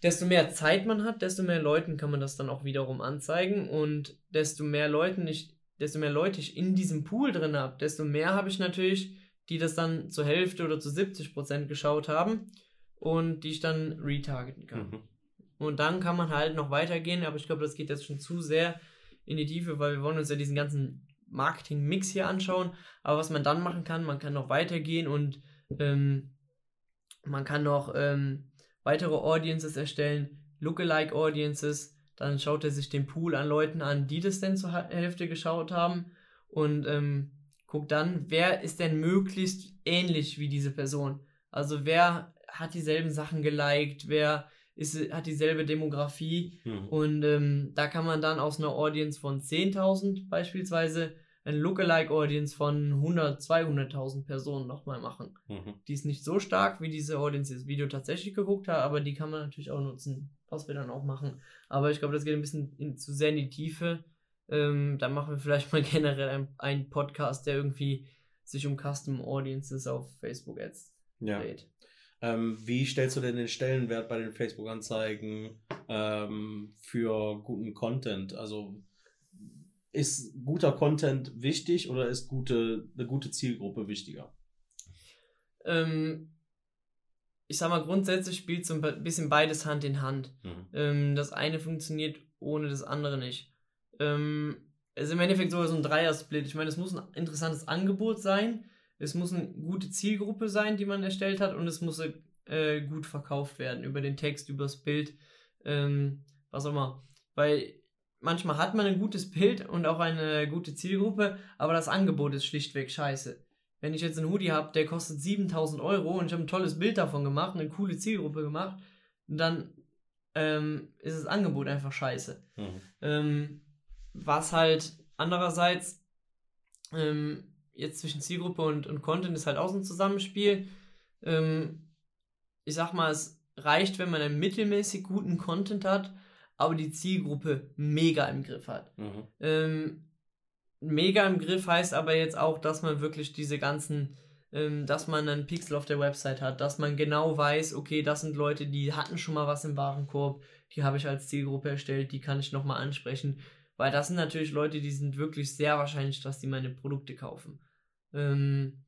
desto mehr Zeit man hat, desto mehr Leuten kann man das dann auch wiederum anzeigen. Und desto mehr Leuten ich, desto mehr Leute ich in diesem Pool drin habe, desto mehr habe ich natürlich, die das dann zur Hälfte oder zu 70 Prozent geschaut haben und die ich dann retargeten kann. Mhm. Und dann kann man halt noch weitergehen, aber ich glaube, das geht jetzt schon zu sehr in die Tiefe, weil wir wollen uns ja diesen ganzen Marketing-Mix hier anschauen. Aber was man dann machen kann, man kann noch weitergehen und ähm, man kann noch ähm, weitere Audiences erstellen, Lookalike Audiences. Dann schaut er sich den Pool an Leuten an, die das denn zur Hälfte geschaut haben und ähm, guckt dann, wer ist denn möglichst ähnlich wie diese Person. Also wer hat dieselben Sachen geliked, wer ist, hat dieselbe Demografie Mhm. und ähm, da kann man dann aus einer Audience von 10.000 beispielsweise ein Lookalike-Audience von 100, 200.000 Personen nochmal machen. Mhm. Die ist nicht so stark, wie diese Audience, die das Video tatsächlich geguckt hat, aber die kann man natürlich auch nutzen, was wir dann auch machen. Aber ich glaube, das geht ein bisschen in, zu sehr in die Tiefe. Ähm, dann machen wir vielleicht mal generell ein- einen Podcast, der irgendwie sich um Custom Audiences auf Facebook Ads Ja. dreht. Ähm, wie stellst du denn den Stellenwert bei den Facebook-Anzeigen ähm, für guten Content? Also ist guter Content wichtig oder ist gute, eine gute Zielgruppe wichtiger? Ähm, ich sag mal, grundsätzlich spielt so ein bisschen beides Hand in Hand. Mhm. Ähm, das eine funktioniert ohne das andere nicht. Ähm, es ist im Endeffekt so so ein Dreier-Split. Ich meine, es muss ein interessantes Angebot sein, es muss eine gute Zielgruppe sein, die man erstellt hat, und es muss äh, gut verkauft werden über den Text, über das Bild, ähm, was auch immer. Weil manchmal hat man ein gutes Bild und auch eine gute Zielgruppe, aber das Angebot ist schlichtweg scheiße. Wenn ich jetzt einen Hoodie habe, der kostet 7000 Euro und ich habe ein tolles Bild davon gemacht, eine coole Zielgruppe gemacht, dann ähm, ist das Angebot einfach scheiße. Mhm. Ähm, was halt andererseits ähm, jetzt zwischen Zielgruppe und, und Content ist halt auch so ein Zusammenspiel. Ähm, ich sag mal, es reicht, wenn man einen mittelmäßig guten Content hat, aber die Zielgruppe mega im Griff hat. Mhm. Mega im Griff heißt aber jetzt auch, dass man wirklich diese ganzen, ähm, dass man einen Pixel auf der Website hat, dass man genau weiß, okay, das sind Leute, die hatten schon mal was im Warenkorb, die habe ich als Zielgruppe erstellt, die kann ich nochmal ansprechen. Weil das sind natürlich Leute, die sind wirklich sehr wahrscheinlich, dass die meine Produkte kaufen. Ähm,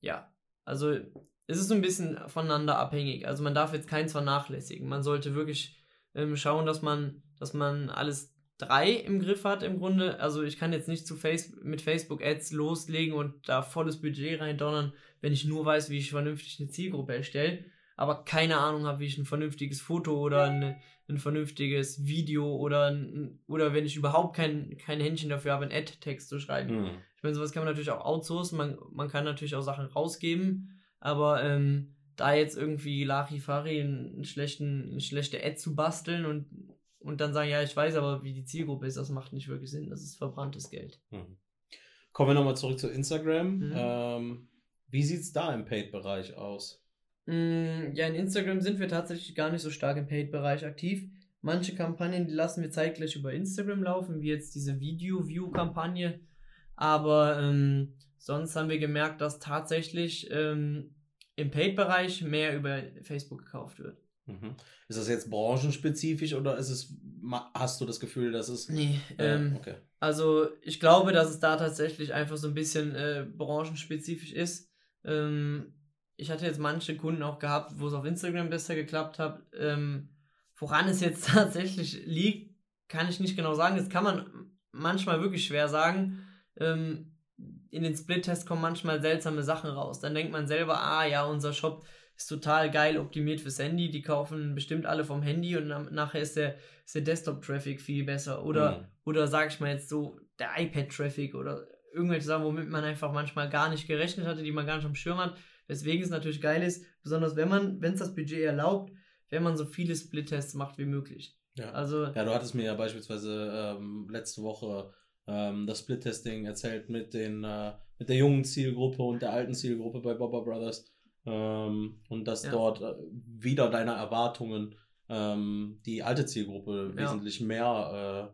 ja, also es ist ein bisschen voneinander abhängig. Also man darf jetzt keins vernachlässigen. Man sollte wirklich ähm, schauen, dass man, dass man alles drei im Griff hat im Grunde. Also ich kann jetzt nicht zu Face mit Facebook Ads loslegen und da volles Budget reindonnern, wenn ich nur weiß, wie ich vernünftig eine Zielgruppe erstelle, aber keine Ahnung habe, wie ich ein vernünftiges Foto oder eine, ein vernünftiges Video oder ein, oder wenn ich überhaupt kein, kein Händchen dafür habe, einen Ad-Text zu schreiben. Mhm. Ich meine, sowas kann man natürlich auch outsourcen, man, man kann natürlich auch Sachen rausgeben, aber ähm, da jetzt irgendwie Larifari einen schlechten, eine schlechte Ad zu basteln und, und dann sagen, ja, ich weiß aber, wie die Zielgruppe ist, das macht nicht wirklich Sinn. Das ist verbranntes Geld. Mhm. Kommen wir nochmal zurück zu Instagram. Mhm. Ähm, wie sieht es da im Paid-Bereich aus? Mm, Ja, in Instagram sind wir tatsächlich gar nicht so stark im Paid-Bereich aktiv. Manche Kampagnen, die lassen wir zeitgleich über Instagram laufen, wie jetzt diese Video-View-Kampagne. Aber ähm, sonst haben wir gemerkt, dass tatsächlich ähm, im Paid-Bereich mehr über Facebook gekauft wird. Mhm. Ist das jetzt branchenspezifisch oder ist es, hast du das Gefühl, dass es. Nee, Äh, ähm, okay. Also ich glaube, dass es da tatsächlich einfach so ein bisschen äh, branchenspezifisch ist. Ähm, ich hatte jetzt manche Kunden auch gehabt, wo es auf Instagram besser geklappt hat. Ähm, woran es jetzt tatsächlich liegt, kann ich nicht genau sagen. Das kann man manchmal wirklich schwer sagen. Ähm, in den Split-Tests kommen manchmal seltsame Sachen raus. Dann denkt man selber, ah ja, unser Shop ist total geil optimiert fürs Handy. Die kaufen bestimmt alle vom Handy und nachher ist der, ist der Desktop-Traffic viel besser. Oder Mhm. oder sag ich mal jetzt so, der iPad-Traffic oder irgendwelche Sachen, womit man einfach manchmal gar nicht gerechnet hatte, die man gar nicht am Schirm hat. Weswegen es natürlich geil ist, besonders wenn man, wenn es das Budget erlaubt, wenn man so viele Split-Tests macht wie möglich. Ja. Also, Ja, du hattest mir ja beispielsweise ähm, letzte Woche ähm, das Split-Testing erzählt mit, den, äh, mit der jungen Zielgruppe und der alten Zielgruppe bei Bobber Brothers. Ähm, und dass Ja. dort äh, wieder deine Erwartungen ähm, die alte Zielgruppe Ja. wesentlich mehr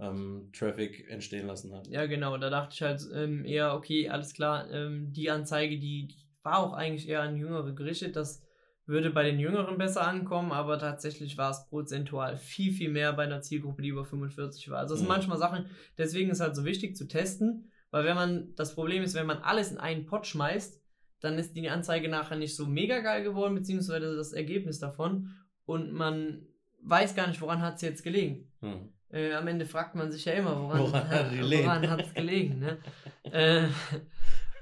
äh, ähm, Traffic entstehen lassen hat. ja genau, da dachte ich halt ähm, eher, okay, alles klar, ähm, die Anzeige, die, die war auch eigentlich eher an Jüngere gerichtet, das würde bei den Jüngeren besser ankommen, aber tatsächlich war es prozentual viel, viel mehr bei einer Zielgruppe, die über 45 war. Also sind Mhm. manchmal Sachen, deswegen ist halt so wichtig zu testen, weil wenn man, das Problem ist, wenn man alles in einen Pot schmeißt, dann ist die Anzeige nachher nicht so mega geil geworden, beziehungsweise das Ergebnis davon und man weiß gar nicht, woran hat es jetzt gelegen. Hm. Äh, am Ende fragt man sich ja immer, woran, Woran hat es gelegen? hat. Ne?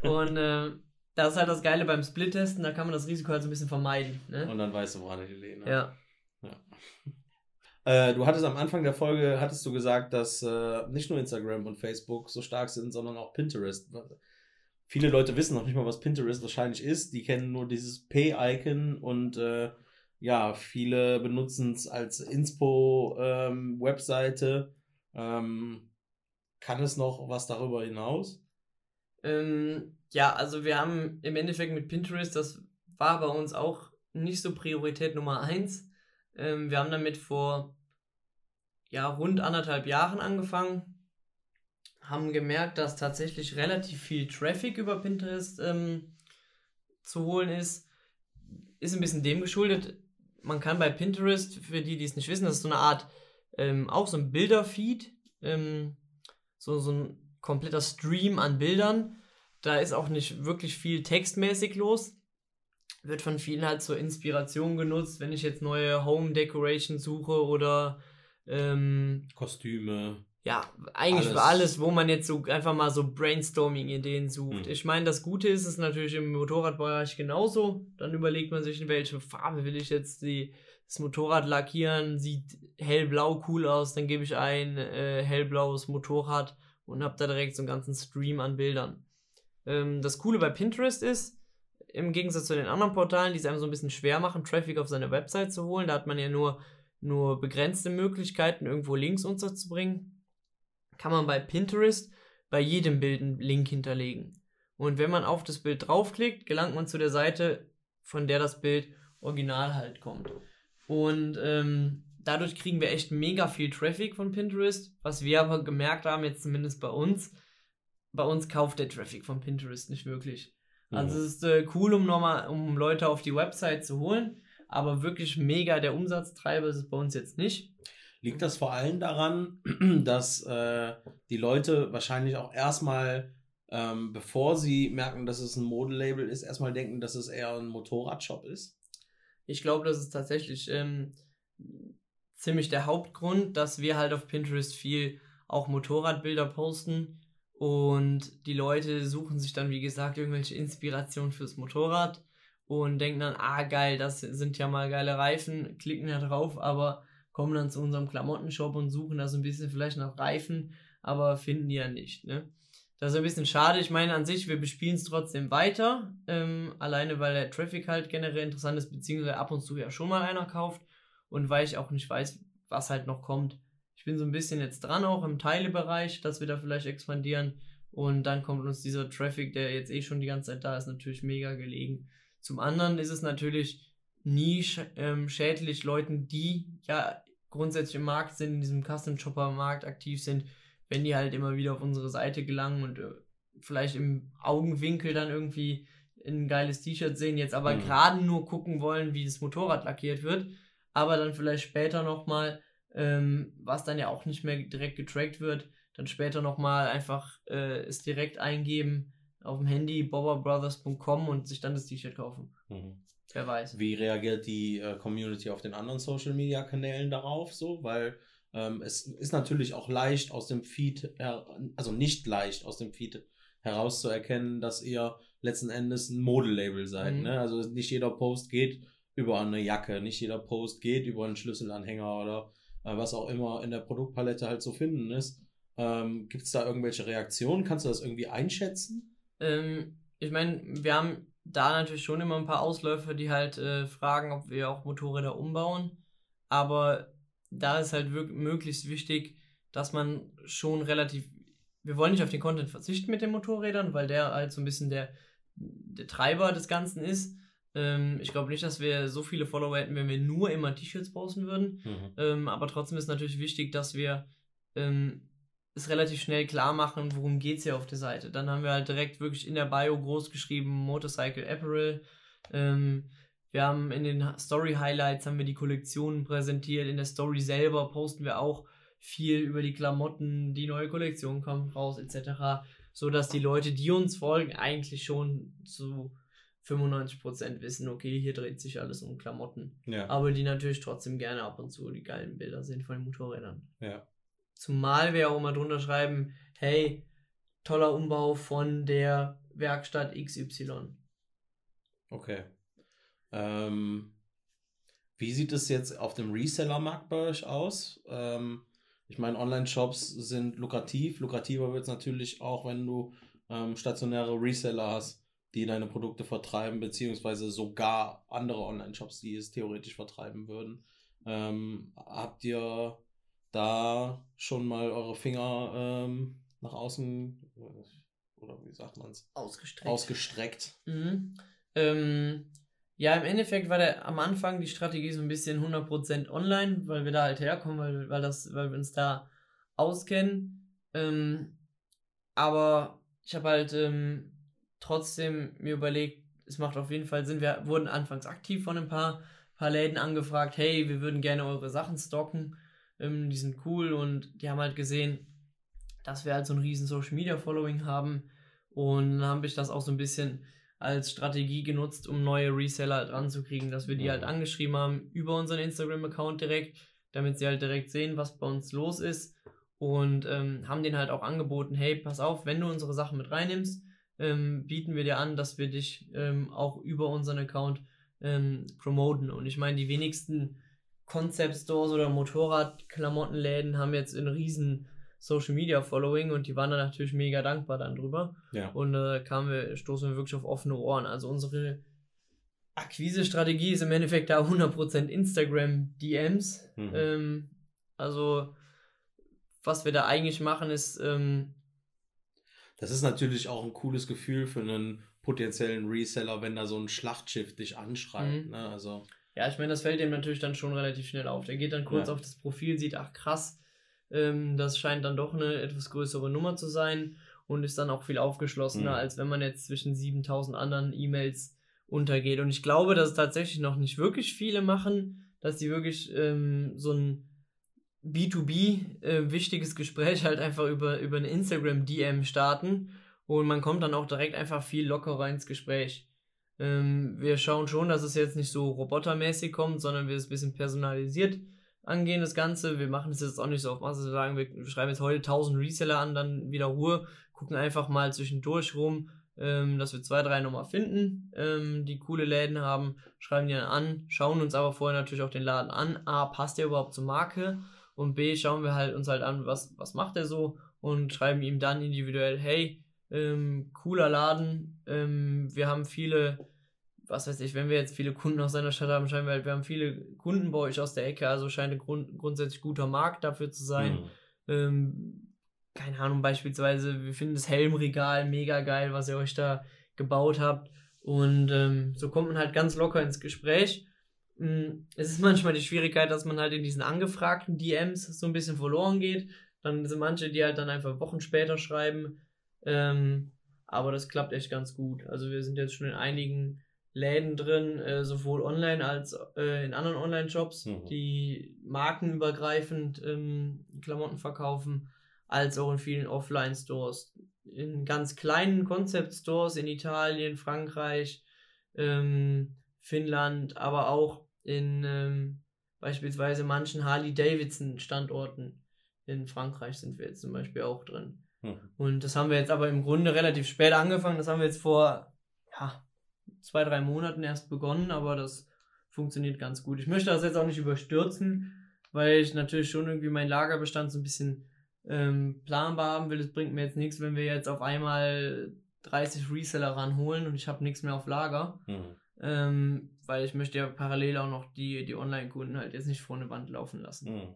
äh, und äh, das ist halt das Geile beim Split-Testen, da kann man das Risiko halt so ein bisschen vermeiden. Ne? Und dann weißt du, woran ich gelegen habe. Ja. Äh, du hattest am Anfang der Folge, hattest du gesagt, dass äh, nicht nur Instagram und Facebook so stark sind, sondern auch Pinterest. Viele Leute wissen noch nicht mal, was Pinterest wahrscheinlich ist. Die kennen nur dieses P-Icon und äh, ja, viele benutzen es als Inspo-Webseite. Ähm, kann es noch was darüber hinaus? Ähm, ja, also wir haben im Endeffekt mit Pinterest, das war bei uns auch nicht so Priorität Nummer eins. Ähm, wir haben damit vor ja, rund anderthalb Jahren angefangen, haben gemerkt, dass tatsächlich relativ viel Traffic über Pinterest ähm, zu holen ist. Ist ein bisschen dem geschuldet. Man kann bei Pinterest, für die, die es nicht wissen, das ist so eine Art, ähm, auch so ein Bilderfeed, ähm, so, so ein kompletter Stream an Bildern. Da ist auch nicht wirklich viel textmäßig los. Wird von vielen halt zur Inspiration genutzt, wenn ich jetzt neue Home Decorations suche oder ähm, Kostüme. Ja, eigentlich alles. für alles, wo man jetzt so einfach mal so Brainstorming-Ideen sucht. Hm. Ich meine, das Gute ist es natürlich im Motorradbereich genauso. Dann überlegt man sich, in welche Farbe will ich jetzt die, das Motorrad lackieren, sieht hellblau cool aus, dann gebe ich ein äh, hellblaues Motorrad und habe da direkt so einen ganzen Stream an Bildern. Ähm, das Coole bei Pinterest ist, im Gegensatz zu den anderen Portalen, die es einem so ein bisschen schwer machen, Traffic auf seine Website zu holen, da hat man ja nur, nur begrenzte Möglichkeiten, irgendwo Links unterzubringen kann man bei Pinterest bei jedem Bild einen Link hinterlegen. Und wenn man auf das Bild draufklickt, gelangt man zu der Seite, von der das Bild original halt kommt. Und ähm, dadurch kriegen wir echt mega viel Traffic von Pinterest. Was wir aber gemerkt haben, jetzt zumindest bei uns, bei uns kauft der Traffic von Pinterest nicht wirklich. Also mhm. es ist äh, cool, um nochmal, um Leute auf die Website zu holen, aber wirklich mega der Umsatztreiber ist es bei uns jetzt nicht. Liegt das vor allem daran, dass äh, die Leute wahrscheinlich auch erstmal, ähm, bevor sie merken, dass es ein Modelabel ist, erstmal denken, dass es eher ein Motorradshop ist? Ich glaube, das ist tatsächlich ähm, ziemlich der Hauptgrund, dass wir halt auf Pinterest viel auch Motorradbilder posten und die Leute suchen sich dann, wie gesagt, irgendwelche Inspirationen fürs Motorrad und denken dann, ah geil, das sind ja mal geile Reifen, klicken da drauf, aber kommen dann zu unserem Klamottenshop und suchen da so ein bisschen vielleicht nach Reifen, aber finden die ja nicht. Ne? Das ist ein bisschen schade. Ich meine, an sich, wir bespielen es trotzdem weiter. Ähm, alleine, weil der Traffic halt generell interessant ist, beziehungsweise ab und zu ja schon mal einer kauft. Und weil ich auch nicht weiß, was halt noch kommt. Ich bin so ein bisschen jetzt dran, auch im Teilebereich, dass wir da vielleicht expandieren. Und dann kommt uns dieser Traffic, der jetzt eh schon die ganze Zeit da ist, natürlich mega gelegen. Zum anderen ist es natürlich nie sch ähm, schädlich Leuten, die ja grundsätzlich im Markt sind, in diesem Custom Shopper Markt aktiv sind, wenn die halt immer wieder auf unsere Seite gelangen und äh, vielleicht im Augenwinkel dann irgendwie ein geiles T-Shirt sehen, jetzt aber mhm. gerade nur gucken wollen, wie das Motorrad lackiert wird, aber dann vielleicht später nochmal, ähm, was dann ja auch nicht mehr direkt getrackt wird, dann später nochmal einfach äh, es direkt eingeben auf dem Handy bobberbrothers.com und sich dann das T-Shirt kaufen. Mhm. Wer weiß. Wie reagiert die äh, Community auf den anderen Social Media Kanälen darauf so? Weil ähm, es ist natürlich auch leicht aus dem Feed, also nicht leicht aus dem Feed herauszuerkennen, dass ihr letzten Endes ein Modelabel seid. Mhm. Ne? Also nicht jeder Post geht über eine Jacke, nicht jeder Post geht über einen Schlüsselanhänger oder äh, was auch immer in der Produktpalette halt zu finden ist. Ähm, Gibt es da irgendwelche Reaktionen? Kannst du das irgendwie einschätzen? Ähm, ich meine, wir haben da natürlich schon immer ein paar Ausläufer, die halt äh, fragen, ob wir auch Motorräder umbauen. Aber da ist halt wirklich möglichst wichtig, dass man schon relativ. Wir wollen nicht auf den Content verzichten mit den Motorrädern, weil der halt so ein bisschen der, der Treiber des Ganzen ist. Ähm, ich glaube nicht, dass wir so viele Follower hätten, wenn wir nur immer T-Shirts posten würden. Mhm. Ähm, aber trotzdem ist natürlich wichtig, dass wir ähm, es relativ schnell klar machen, worum geht es hier auf der Seite. Dann haben wir halt direkt wirklich in der Bio groß geschrieben Motorcycle Apparel. Ähm, wir haben in den Story Highlights haben wir die Kollektionen präsentiert. In der Story selber posten wir auch viel über die Klamotten, die neue Kollektion kommt raus etc. So dass die Leute, die uns folgen, eigentlich schon zu 95% wissen, okay, hier dreht sich alles um Klamotten. Ja. Aber die natürlich trotzdem gerne ab und zu die geilen Bilder sehen von den Motorrädern. Ja. Zumal wir auch immer drunter schreiben, hey, toller Umbau von der Werkstatt XY. Okay. Ähm, wie sieht es jetzt auf dem Reseller-Markt bei euch aus? Ähm, ich meine, Online-Shops sind lukrativ. Lukrativer wird es natürlich auch, wenn du ähm, stationäre Reseller hast, die deine Produkte vertreiben, beziehungsweise sogar andere Online-Shops, die es theoretisch vertreiben würden. Ähm, habt ihr da schon mal eure Finger ähm, nach außen oder wie sagt man es? Ausgestreckt. Ausgestreckt. Mhm. Ähm, ja, im Endeffekt war der am Anfang die Strategie so ein bisschen 100% online, weil wir da halt herkommen, weil, weil, das, weil wir uns da auskennen. Ähm, aber ich habe halt ähm, trotzdem mir überlegt, es macht auf jeden Fall Sinn. Wir wurden anfangs aktiv von ein paar, paar Läden angefragt, hey, wir würden gerne eure Sachen stocken ähm, die sind cool und die haben halt gesehen, dass wir halt so ein riesen Social Media Following haben. Und dann habe ich das auch so ein bisschen als Strategie genutzt, um neue Reseller halt ranzukriegen, dass wir die halt angeschrieben haben über unseren Instagram-Account direkt, damit sie halt direkt sehen, was bei uns los ist. Und ähm, haben denen halt auch angeboten, hey, pass auf, wenn du unsere Sachen mit reinnimmst, ähm, bieten wir dir an, dass wir dich ähm, auch über unseren Account ähm, promoten. Und ich meine, die wenigsten Concept Stores oder Motorradklamottenläden haben jetzt einen riesen Social Media Following und die waren dann natürlich mega dankbar dann drüber. Ja. Und äh, kamen wir, stoßen wir wirklich auf offene Ohren. Also unsere Akquise-Strategie ist im Endeffekt da 100% Instagram DMs. Mhm. Ähm, also was wir da eigentlich machen ist, ähm, Das ist natürlich auch ein cooles Gefühl für einen potenziellen Reseller, wenn da so ein Schlachtschiff dich anschreibt. Mhm. Ne? Also, Ja, ich meine, das fällt dem natürlich dann schon relativ schnell auf. Der geht dann kurz Ja. auf das Profil, sieht, ach krass, ähm, das scheint dann doch eine etwas größere Nummer zu sein und ist dann auch viel aufgeschlossener, Mhm. als wenn man jetzt zwischen 7000 anderen E-Mails untergeht. Und ich glaube, dass es tatsächlich noch nicht wirklich viele machen, dass die wirklich ähm, so ein B2B äh, wichtiges Gespräch halt einfach über, über eine Instagram-DM starten und man kommt dann auch direkt einfach viel lockerer ins Gespräch. Ähm, wir schauen schon, dass es jetzt nicht so robotermäßig kommt, sondern wir es ein bisschen personalisiert angehen, das Ganze. Wir machen es jetzt auch nicht so auf Masse, sagen, wir schreiben jetzt heute 1000 Reseller an, dann wieder Ruhe, gucken einfach mal zwischendurch rum, ähm, dass wir zwei, drei nochmal finden, ähm, die coole Läden haben, schreiben die dann an, schauen uns aber vorher natürlich auch den Laden an. A, passt der überhaupt zur Marke? Und B, schauen wir halt uns halt an, was, was macht er so und schreiben ihm dann individuell, hey, ähm, cooler Laden, ähm, wir haben viele, was weiß ich, wenn wir jetzt viele Kunden aus seiner Stadt haben, schreiben wir halt, wir haben viele Kunden bei euch aus der Ecke, also scheint ein Grund, grundsätzlich guter Markt dafür zu sein. mhm. Ähm, keine Ahnung, beispielsweise, wir finden das Helmregal mega geil, was ihr euch da gebaut habt. Und ähm, so kommt man halt ganz locker ins Gespräch. Mm, Es ist manchmal die Schwierigkeit, dass man halt in diesen angefragten DMs so ein bisschen verloren geht. Dann sind manche, die halt dann einfach Wochen später schreiben. Ähm, aber das klappt echt ganz gut. Also wir sind jetzt schon in einigen Läden drin, äh, sowohl online als äh, in anderen Online-Shops, Mhm. die markenübergreifend ähm, Klamotten verkaufen, als auch in vielen Offline-Stores. In ganz kleinen Concept-Stores in Italien, Frankreich, ähm, Finnland, aber auch in ähm, beispielsweise manchen Harley-Davidson-Standorten in Frankreich sind wir jetzt zum Beispiel auch drin. Mhm. Und das haben wir jetzt aber im Grunde relativ spät angefangen. Das haben wir jetzt vor ja, zwei, drei Monaten erst begonnen, aber das funktioniert ganz gut. Ich möchte das jetzt auch nicht überstürzen, weil ich natürlich schon irgendwie meinen Lagerbestand so ein bisschen ähm, planbar haben will. Es bringt mir jetzt nichts, wenn wir jetzt auf einmal 30 Reseller ranholen und ich habe nichts mehr auf Lager. Mhm. Ähm, weil ich möchte ja parallel auch noch die, die Online-Kunden halt jetzt nicht vor eine Wand laufen lassen. Mhm.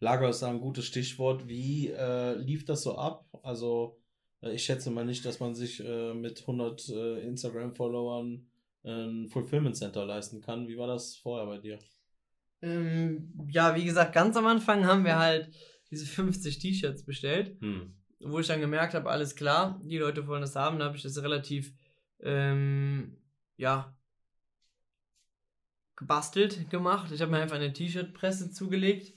Lager ist da ein gutes Stichwort. Wie äh, lief das so ab? Also, ich schätze mal nicht, dass man sich äh, mit 100 äh, Instagram-Followern ein Fulfillment Center leisten kann. Wie war das vorher bei dir? Ähm, ja, wie gesagt, ganz am Anfang haben wir halt diese 50 T-Shirts bestellt, Hm. wo ich dann gemerkt habe, alles klar, die Leute wollen das haben, da habe ich das relativ, ähm, ja, gebastelt gemacht. Ich habe mir einfach eine T-Shirt-Presse zugelegt,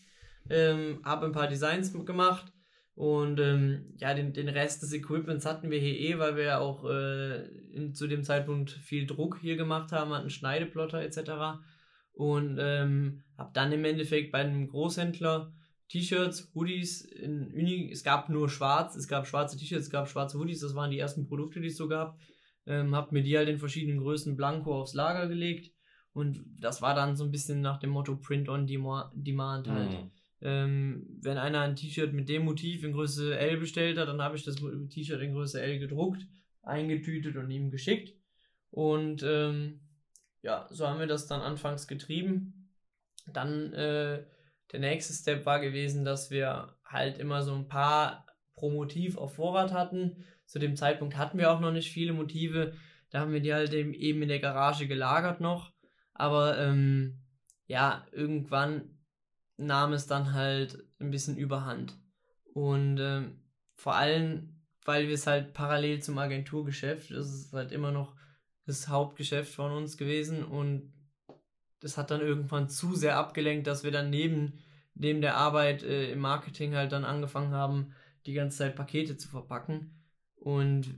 ähm, habe ein paar Designs gemacht und ähm, ja, den, den Rest des Equipments hatten wir hier eh, weil wir ja auch äh, in, zu dem Zeitpunkt viel Druck hier gemacht haben, hatten Schneideplotter etc. Und ähm, habe dann im Endeffekt bei einem Großhändler T-Shirts, Hoodies in Uni, es gab nur schwarz, es gab schwarze T-Shirts, es gab schwarze Hoodies, das waren die ersten Produkte, die es so gab. Ähm, hab mir die halt in verschiedenen Größen blanko aufs Lager gelegt und das war dann so ein bisschen nach dem Motto Print on Demand halt. Hm. Ähm, wenn einer ein T-Shirt mit dem Motiv in Größe L bestellt hat, dann habe ich das T-Shirt in Größe L gedruckt, eingetütet und ihm geschickt. Und ähm, ja, so haben wir das dann anfangs getrieben. Dann äh, der nächste Step war gewesen, dass wir halt immer so ein paar pro Motiv auf Vorrat hatten. Zu dem Zeitpunkt hatten wir auch noch nicht viele Motive. Da haben wir die halt eben in der Garage gelagert noch. Aber ähm, ja, irgendwann nahm es dann halt ein bisschen überhand. Und ähm, vor allem, weil wir es halt parallel zum Agenturgeschäft, das ist halt immer noch das Hauptgeschäft von uns gewesen und das hat dann irgendwann zu sehr abgelenkt, dass wir dann neben, neben der Arbeit äh, im Marketing halt dann angefangen haben, die ganze Zeit Pakete zu verpacken. Und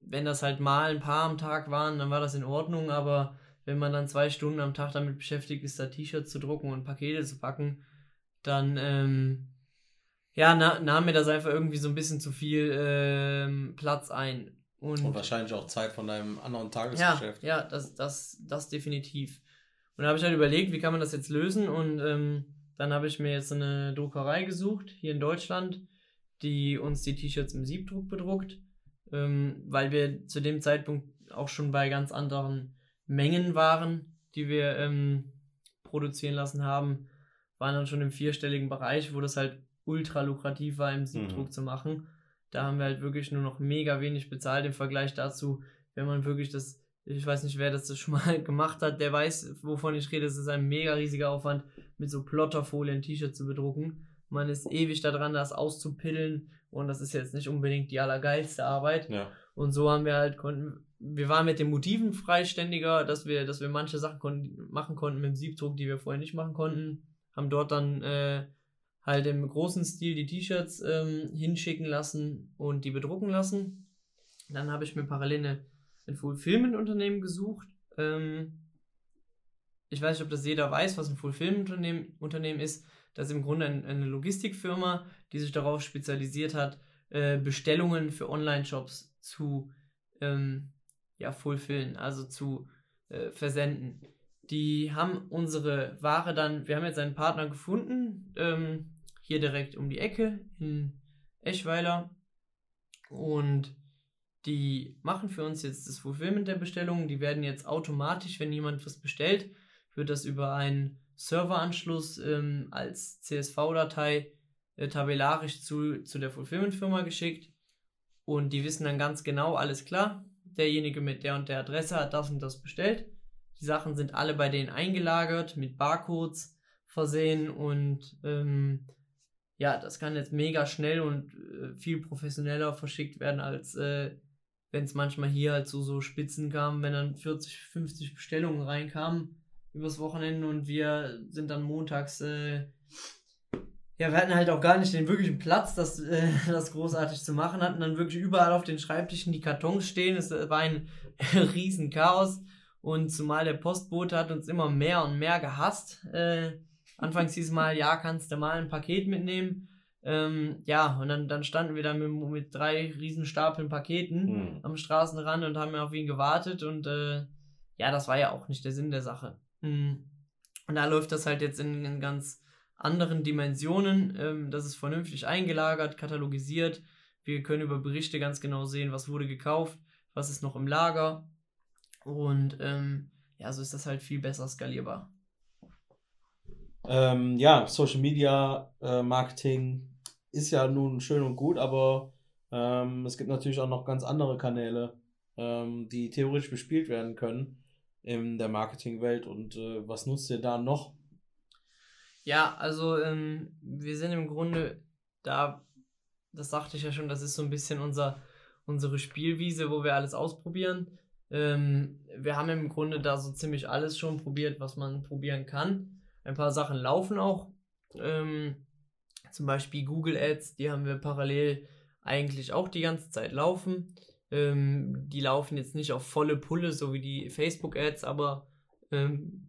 wenn das halt mal ein paar am Tag waren, dann war das in Ordnung, aber wenn man dann zwei Stunden am Tag damit beschäftigt ist, da T-Shirts zu drucken und Pakete zu packen, dann ähm, ja, na, nahm mir das einfach irgendwie so ein bisschen zu viel ähm, Platz ein. Und, Und wahrscheinlich auch Zeit von deinem anderen Tagesgeschäft. Ja, ja das, das, das definitiv. Und da habe ich halt überlegt, wie kann man das jetzt lösen? Und ähm, dann habe ich mir jetzt eine Druckerei gesucht, hier in Deutschland, die uns die T-Shirts im Siebdruck bedruckt, ähm, weil wir zu dem Zeitpunkt auch schon bei ganz anderen Mengen waren, die wir ähm, produzieren lassen haben, waren dann schon im vierstelligen Bereich, wo das halt ultra lukrativ war, im Siebdruck mhm. zu machen. Da haben wir halt wirklich nur noch mega wenig bezahlt im Vergleich dazu, wenn man wirklich das, ich weiß nicht, wer das schon mal gemacht hat, der weiß, wovon ich rede. Es ist ein mega riesiger Aufwand, mit so Plotterfolie ein T-Shirt zu bedrucken. Man ist ewig daran, das auszupillen und das ist jetzt nicht unbedingt die allergeilste Arbeit. Ja. Und so haben wir halt, konnten, wir waren mit den Motiven freiständiger, dass wir, dass wir manche Sachen kon machen konnten mit dem Siebdruck, die wir vorher nicht machen konnten. Haben dort dann äh, halt im großen Stil die T-Shirts ähm, hinschicken lassen und die bedrucken lassen. Dann habe ich mir parallel ein Fulfillment-Unternehmen gesucht. Ähm, ich weiß nicht, ob das jeder weiß, was ein Fulfillment-Unternehmen Unternehmen ist. Das ist im Grunde ein, eine Logistikfirma, die sich darauf spezialisiert hat, äh, Bestellungen für Online-Shops zu ähm, ja, fulfillen, also zu äh, versenden. Die haben unsere Ware dann, wir haben jetzt einen Partner gefunden, ähm, hier direkt um die Ecke in Eschweiler. Und die machen für uns jetzt das Fulfillment der Bestellungen. Die werden jetzt automatisch, wenn jemand was bestellt, wird das über einen Serveranschluss ähm, als CSV-Datei äh, tabellarisch zu, zu der Fulfillment-Firma geschickt. Und die wissen dann ganz genau, alles klar, derjenige mit der und der Adresse hat das und das bestellt. Die Sachen sind alle bei denen eingelagert, mit Barcodes versehen und ähm, ja, das kann jetzt mega schnell und äh, viel professioneller verschickt werden, als äh, wenn es manchmal hier halt so, so Spitzen kam, wenn dann 40, 50 Bestellungen reinkamen übers Wochenende und wir sind dann montags, äh, ja, wir hatten halt auch gar nicht den wirklichen Platz, das, äh, das großartig zu machen, hatten dann wirklich überall auf den Schreibtischen die Kartons stehen, es war ein riesen Chaos und zumal der Postbote hat uns immer mehr und mehr gehasst, äh, Anfangs hieß es mal, ja, kannst du mal ein Paket mitnehmen. Ähm, ja, und dann, dann standen wir dann mit, mit drei riesen Stapeln Paketen mhm. am Straßenrand und haben auf ihn gewartet und äh, ja, das war ja auch nicht der Sinn der Sache. Mhm. Und da läuft das halt jetzt in, in ganz anderen Dimensionen. Ähm, das ist vernünftig eingelagert, katalogisiert. Wir können über Berichte ganz genau sehen, was wurde gekauft, was ist noch im Lager. Und ähm, ja, so ist das halt viel besser skalierbar. Ähm, ja, Social Media äh, Marketing ist ja nun schön und gut, aber ähm, es gibt natürlich auch noch ganz andere Kanäle, ähm, die theoretisch bespielt werden können in der Marketingwelt. Und äh, was nutzt ihr da noch? Ja, also ähm, wir sind im Grunde da, das sagte ich ja schon, das ist so ein bisschen unser, unsere Spielwiese, wo wir alles ausprobieren. Ähm, wir haben im Grunde da so ziemlich alles schon probiert, was man probieren kann. Ein paar Sachen laufen auch. Ähm, zum Beispiel Google Ads, die haben wir parallel eigentlich auch die ganze Zeit laufen. Ähm, die laufen jetzt nicht auf volle Pulle, so wie die Facebook Ads, aber ähm,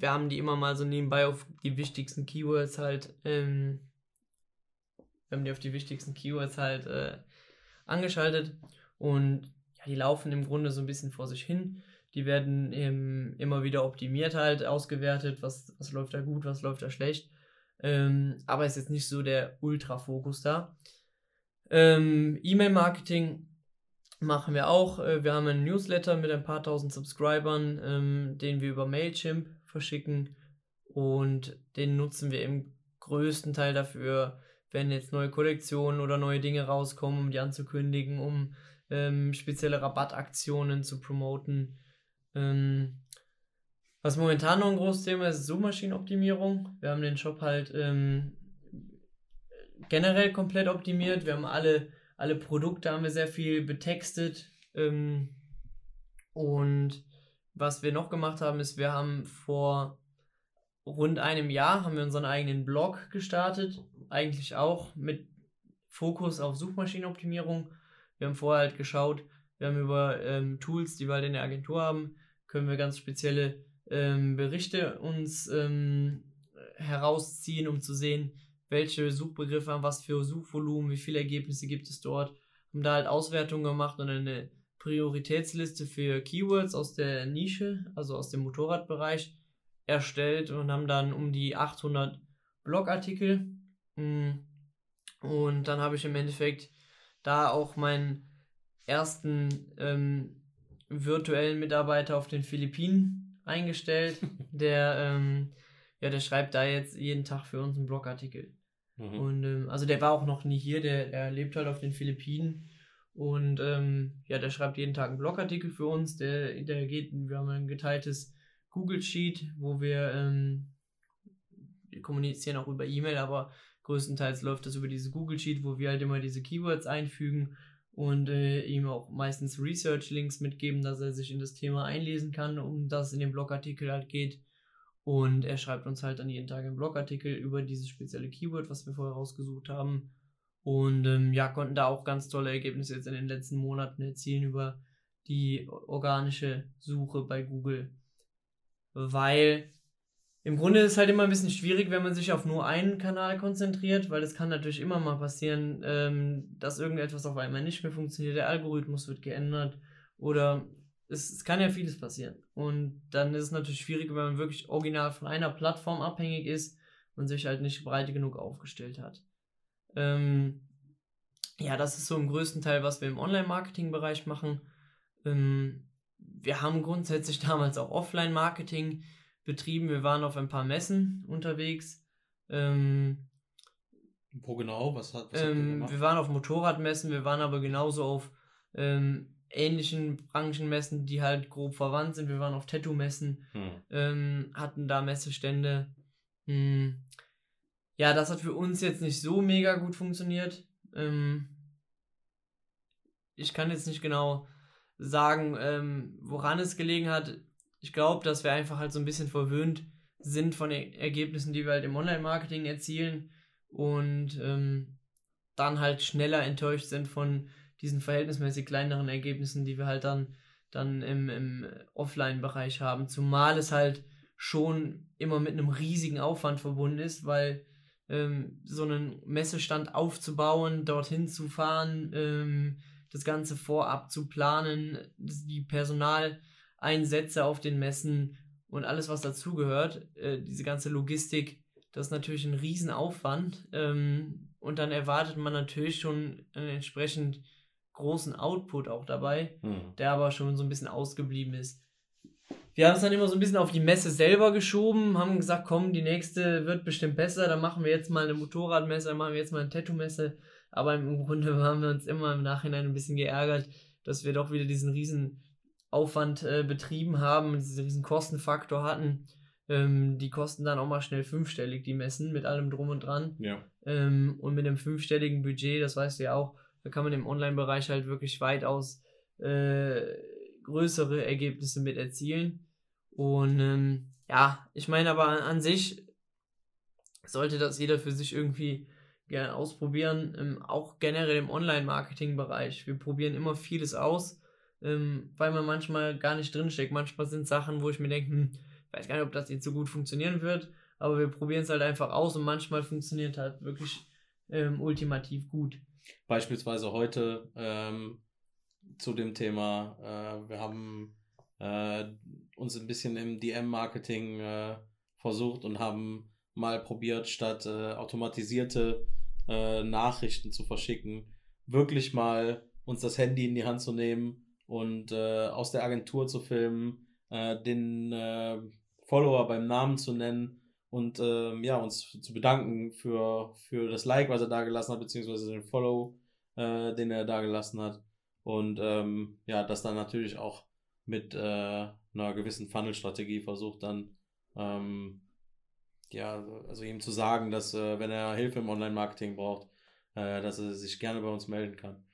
wir haben die immer mal so nebenbei auf die wichtigsten Keywords halt, ähm, wir haben die auf die wichtigsten Keywords halt äh, angeschaltet und ja, die laufen im Grunde so ein bisschen vor sich hin. Die werden ähm, immer wieder optimiert halt, ausgewertet, was, was läuft da gut, was läuft da schlecht. Ähm, aber ist jetzt nicht so der Ultra-Fokus da. Ähm, E-Mail-Marketing machen wir auch. Äh, wir haben einen Newsletter mit ein paar tausend Subscribern, ähm, den wir über Mailchimp verschicken. Und den nutzen wir im größten Teil dafür, wenn jetzt neue Kollektionen oder neue Dinge rauskommen, um die anzukündigen, um ähm, spezielle Rabattaktionen zu promoten. Ähm, was momentan noch ein großes Thema ist, ist Suchmaschinenoptimierung. Wir haben den Shop halt ähm, generell komplett optimiert. Wir haben alle, alle Produkte haben wir sehr viel betextet. Ähm, und was wir noch gemacht haben, ist, wir haben vor rund einem Jahr haben wir unseren eigenen Blog gestartet. Eigentlich auch mit Fokus auf Suchmaschinenoptimierung. Wir haben vorher halt geschaut, wir haben über ähm, Tools, die wir halt in der Agentur haben, können wir ganz spezielle ähm, Berichte uns ähm, herausziehen, um zu sehen, welche Suchbegriffe haben was für Suchvolumen, wie viele Ergebnisse gibt es dort. Haben da halt Auswertungen gemacht und eine Prioritätsliste für Keywords aus der Nische, also aus dem Motorradbereich, erstellt und haben dann um die 800 Blogartikel. Mm, und dann habe ich im Endeffekt da auch meinen ersten ähm, virtuellen Mitarbeiter auf den Philippinen eingestellt. der, ähm, ja, der schreibt da jetzt jeden Tag für uns einen Blogartikel. Mhm. Und ähm, also der war auch noch nie hier, der, der lebt halt auf den Philippinen. Und ähm, ja, der schreibt jeden Tag einen Blogartikel für uns. Der, geht, wir haben ein geteiltes Google Sheet, wo wir, ähm, wir kommunizieren auch über E-Mail, aber größtenteils läuft das über diese Google Sheet, wo wir halt immer diese Keywords einfügen und äh, ihm auch meistens Research-Links mitgeben, dass er sich in das Thema einlesen kann, um das in dem Blogartikel halt geht. Und er schreibt uns halt dann jeden Tag einen Blogartikel über dieses spezielle Keyword, was wir vorher rausgesucht haben. Und ähm, ja, konnten da auch ganz tolle Ergebnisse jetzt in den letzten Monaten erzielen über die organische Suche bei Google. Weil im Grunde ist es halt immer ein bisschen schwierig, wenn man sich auf nur einen Kanal konzentriert, weil es kann natürlich immer mal passieren, ähm, dass irgendetwas auf einmal nicht mehr funktioniert, der Algorithmus wird geändert oder es, es, kann ja vieles passieren. Und dann ist es natürlich schwierig, wenn man wirklich original von einer Plattform abhängig ist und sich halt nicht breit genug aufgestellt hat. Ähm, ja, das ist so im größten Teil, was wir im Online-Marketing-Bereich machen. Ähm, wir haben grundsätzlich damals auch Offline-Marketing betrieben. Wir waren auf ein paar Messen unterwegs. Ähm, Wo genau? Was hat, was ähm, Wir waren auf Motorradmessen, wir waren aber genauso auf ähm, ähnlichen Branchenmessen, die halt grob verwandt sind. Wir waren auf Tattoo-Messen, hm. ähm, hatten da Messestände. Hm. Ja, das hat für uns jetzt nicht so mega gut funktioniert. Ähm, ich kann jetzt nicht genau sagen, ähm, woran es gelegen hat ich glaube, dass wir einfach halt so ein bisschen verwöhnt sind von den Ergebnissen, die wir halt im Online-Marketing erzielen und ähm, dann halt schneller enttäuscht sind von diesen verhältnismäßig kleineren Ergebnissen, die wir halt dann, dann im, im Offline-Bereich haben. Zumal es halt schon immer mit einem riesigen Aufwand verbunden ist, weil ähm, so einen Messestand aufzubauen, dorthin zu fahren, ähm, das Ganze vorab zu planen, die Personal Einsätze auf den Messen und alles, was dazugehört, äh, diese ganze Logistik, das ist natürlich ein Riesenaufwand. Ähm, und dann erwartet man natürlich schon einen entsprechend großen Output auch dabei, hm. der aber schon so ein bisschen ausgeblieben ist. Wir haben es dann immer so ein bisschen auf die Messe selber geschoben, haben gesagt, komm, die nächste wird bestimmt besser, dann machen wir jetzt mal eine Motorradmesse, dann machen wir jetzt mal eine Tattoo-Messe. Aber im Grunde haben wir uns immer im Nachhinein ein bisschen geärgert, dass wir doch wieder diesen riesen Aufwand äh, betrieben haben, diesen riesen Kostenfaktor hatten. Ähm, die kosten dann auch mal schnell fünfstellig, die Messen, mit allem drum und dran. Ja. Ähm, und mit einem fünfstelligen Budget, das weißt du ja auch, da kann man im Online-Bereich halt wirklich weitaus äh, größere Ergebnisse mit erzielen. Und ähm, ja, ich meine aber an, an, sich sollte das jeder für sich irgendwie gerne ausprobieren, ähm, auch generell im Online-Marketing-Bereich. Wir probieren immer vieles aus ähm, weil man manchmal gar nicht drinsteckt. Manchmal sind Sachen, wo ich mir denke, hm, ich weiß gar nicht, ob das jetzt so gut funktionieren wird, aber wir probieren es halt einfach aus und manchmal funktioniert halt wirklich ähm, ultimativ gut. Beispielsweise heute ähm, zu dem Thema, äh, wir haben äh, uns ein bisschen im DM-Marketing äh, versucht und haben mal probiert, statt äh, automatisierte äh, Nachrichten zu verschicken, wirklich mal uns das Handy in die Hand zu nehmen und äh, aus der Agentur zu filmen, den Follower beim Namen zu nennen und ähm, ja, uns zu bedanken für, für das Like, was er da gelassen hat, beziehungsweise den Follow, den er da gelassen hat. Und ähm, ja, das dann natürlich auch mit äh, einer gewissen Funnel-Strategie versucht dann ähm, ja, also ihm zu sagen, dass äh, wenn er Hilfe im Online-Marketing braucht, dass er sich gerne bei uns melden kann.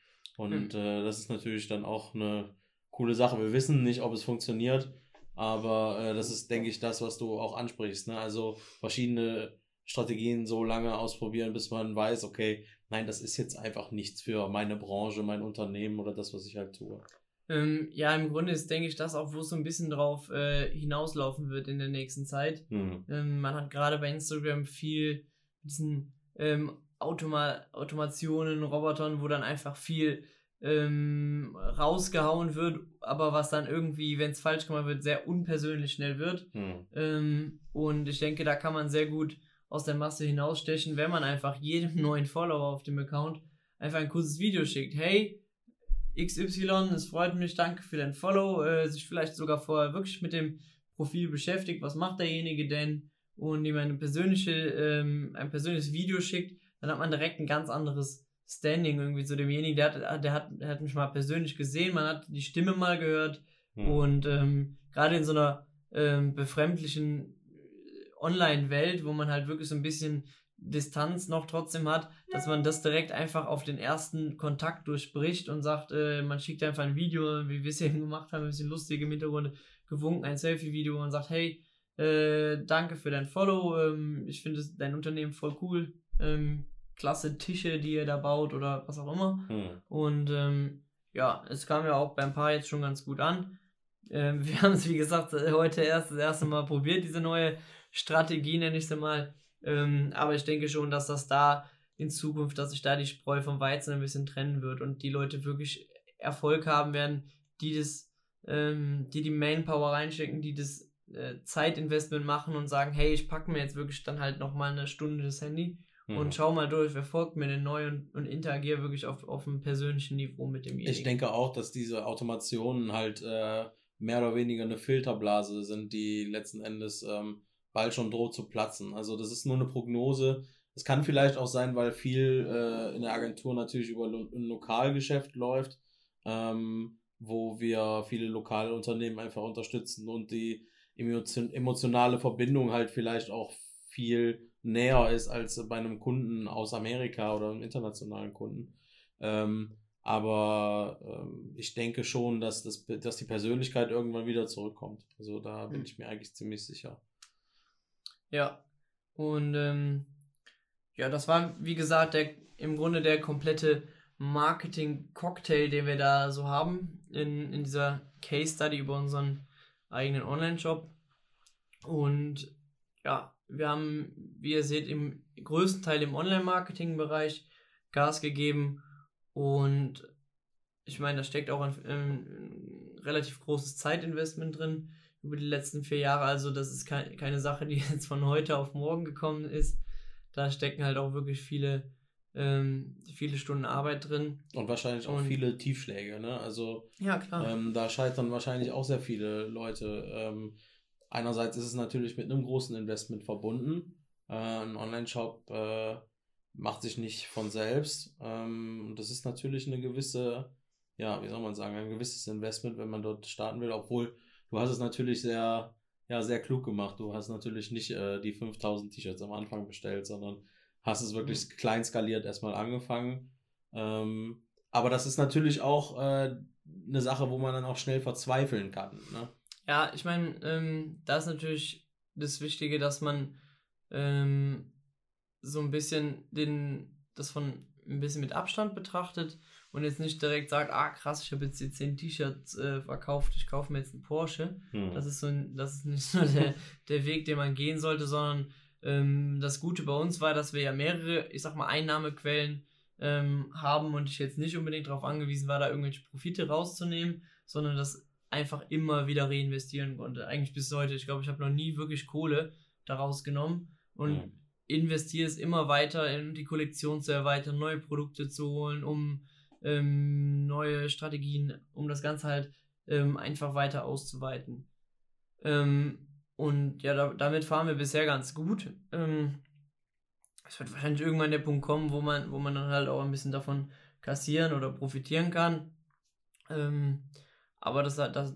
Und mhm. äh, das ist natürlich dann auch eine coole Sache. Wir wissen nicht, ob es funktioniert, aber äh, das ist, denke ich, das, was du auch ansprichst. Ne? Also verschiedene Strategien so lange ausprobieren, bis man weiß, okay, nein, das ist jetzt einfach nichts für meine Branche, mein Unternehmen oder das, was ich halt tue. Ähm, ja, im Grunde ist, denke ich, das auch, wo es so ein bisschen drauf äh, hinauslaufen wird in der nächsten Zeit. Mhm. Ähm, man hat gerade bei Instagram viel diesen ähm, Automa Automationen, Robotern, wo dann einfach viel ähm, rausgehauen wird, aber was dann irgendwie, wenn es falsch gemacht wird, sehr unpersönlich schnell wird. Hm. Ähm, und ich denke, da kann man sehr gut aus der Masse hinausstechen, wenn man einfach jedem neuen Follower auf dem Account einfach ein kurzes Video schickt. Hey, XY, es freut mich, danke für dein Follow, äh, sich vielleicht sogar vorher wirklich mit dem Profil beschäftigt, was macht derjenige denn und ihm eine persönliche, ähm, ein persönliches Video schickt, dann hat man direkt ein ganz anderes Standing irgendwie zu demjenigen. Der hat, der hat, der hat mich mal persönlich gesehen, man hat die Stimme mal gehört hm. und ähm, gerade in so einer ähm, befremdlichen Online-Welt, wo man halt wirklich so ein bisschen Distanz noch trotzdem hat, dass man das direkt einfach auf den ersten Kontakt durchbricht und sagt, äh, man schickt einfach ein Video, wie wir es eben gemacht haben, ein bisschen lustig im Hintergrund, gewunken, ein Selfie-Video und sagt, hey, äh, danke für dein Follow, ähm, ich finde dein Unternehmen voll cool, ähm, klasse Tische, die ihr da baut oder was auch immer. Hm. Und ähm, ja, es kam ja auch beim Paar jetzt schon ganz gut an. Ähm, wir haben es, wie gesagt, heute erst das erste Mal probiert, diese neue Strategie, nenne ich sie mal. Ähm, aber ich denke schon, dass das da in Zukunft, dass sich da die Spreu vom Weizen ein bisschen trennen wird und die Leute wirklich Erfolg haben werden, die das, ähm, die die Manpower reinstecken, die das äh, Zeitinvestment machen und sagen, hey, ich packe mir jetzt wirklich dann halt nochmal eine Stunde das Handy mhm. und schau mal durch, wer folgt mir denn neu und, und interagiere wirklich auf, auf einem persönlichen Niveau mit demjenigen. Ich denke auch, dass diese Automationen halt äh, mehr oder weniger eine Filterblase sind, die letzten Endes ähm, bald schon droht zu platzen. Also das ist nur eine Prognose. Es kann vielleicht auch sein, weil viel äh, in der Agentur natürlich über ein Lokalgeschäft läuft, ähm, wo wir viele lokale Unternehmen einfach unterstützen und die emotionale Verbindung halt vielleicht auch viel näher ist als bei einem Kunden aus Amerika oder einem internationalen Kunden. Ähm, aber ähm, ich denke schon, dass, das, dass die Persönlichkeit irgendwann wieder zurückkommt. Also da bin hm. ich mir eigentlich ziemlich sicher. Ja. Und ähm, ja, das war, wie gesagt, der, im Grunde der komplette Marketing-Cocktail, den wir da so haben in, in dieser Case Study über unseren eigenen Online-Shop. Und ja, wir haben, wie ihr seht, im größten Teil im Online-Marketing-Bereich Gas gegeben und ich meine, da steckt auch ein, ein, relativ großes Zeitinvestment drin über die letzten vier Jahre. Also das ist ke keine Sache, die jetzt von heute auf morgen gekommen ist. Da stecken halt auch wirklich viele, ähm, viele Stunden Arbeit drin. Und wahrscheinlich auch Und, viele Tiefschläge, ne? Also ja, klar. Ähm, da scheitern wahrscheinlich auch sehr viele Leute. Ähm, einerseits ist es natürlich mit einem großen Investment verbunden. Äh, ein Online-Shop äh, macht sich nicht von selbst. Ähm, und das ist natürlich eine gewisse, ja, wie soll man sagen, ein gewisses Investment, wenn man dort starten will, obwohl du hast es natürlich sehr, ja, sehr klug gemacht. Du hast natürlich nicht äh, die 5000 T-Shirts am Anfang bestellt, sondern hast es wirklich mhm. klein skaliert erstmal angefangen. Ähm, aber das ist natürlich auch äh, eine Sache, wo man dann auch schnell verzweifeln kann. Ne? Ja, ich meine, ähm, da ist natürlich das Wichtige, dass man ähm, so ein bisschen den, das von ein bisschen mit Abstand betrachtet und jetzt nicht direkt sagt, ah krass, ich habe jetzt die 10 T-Shirts äh, verkauft, ich kaufe mir jetzt einen Porsche. Hm. Das ist so ein, das ist nicht so der, der Weg, den man gehen sollte, sondern ähm, das Gute bei uns war, dass wir ja mehrere, ich sag mal, Einnahmequellen ähm, haben und ich jetzt nicht unbedingt darauf angewiesen war, da irgendwelche Profite rauszunehmen, sondern das einfach immer wieder reinvestieren konnte. Eigentlich bis heute. Ich glaube, ich habe noch nie wirklich Kohle daraus genommen und mhm. investiere es immer weiter in die Kollektion zu erweitern, neue Produkte zu holen, um ähm, neue Strategien, um das Ganze halt ähm, einfach weiter auszuweiten. Ähm, und ja, da, damit fahren wir bisher ganz gut. Ähm, es wird wahrscheinlich irgendwann der Punkt kommen, wo man, wo man dann halt auch ein bisschen davon kassieren oder profitieren kann. Ähm, aber das, das,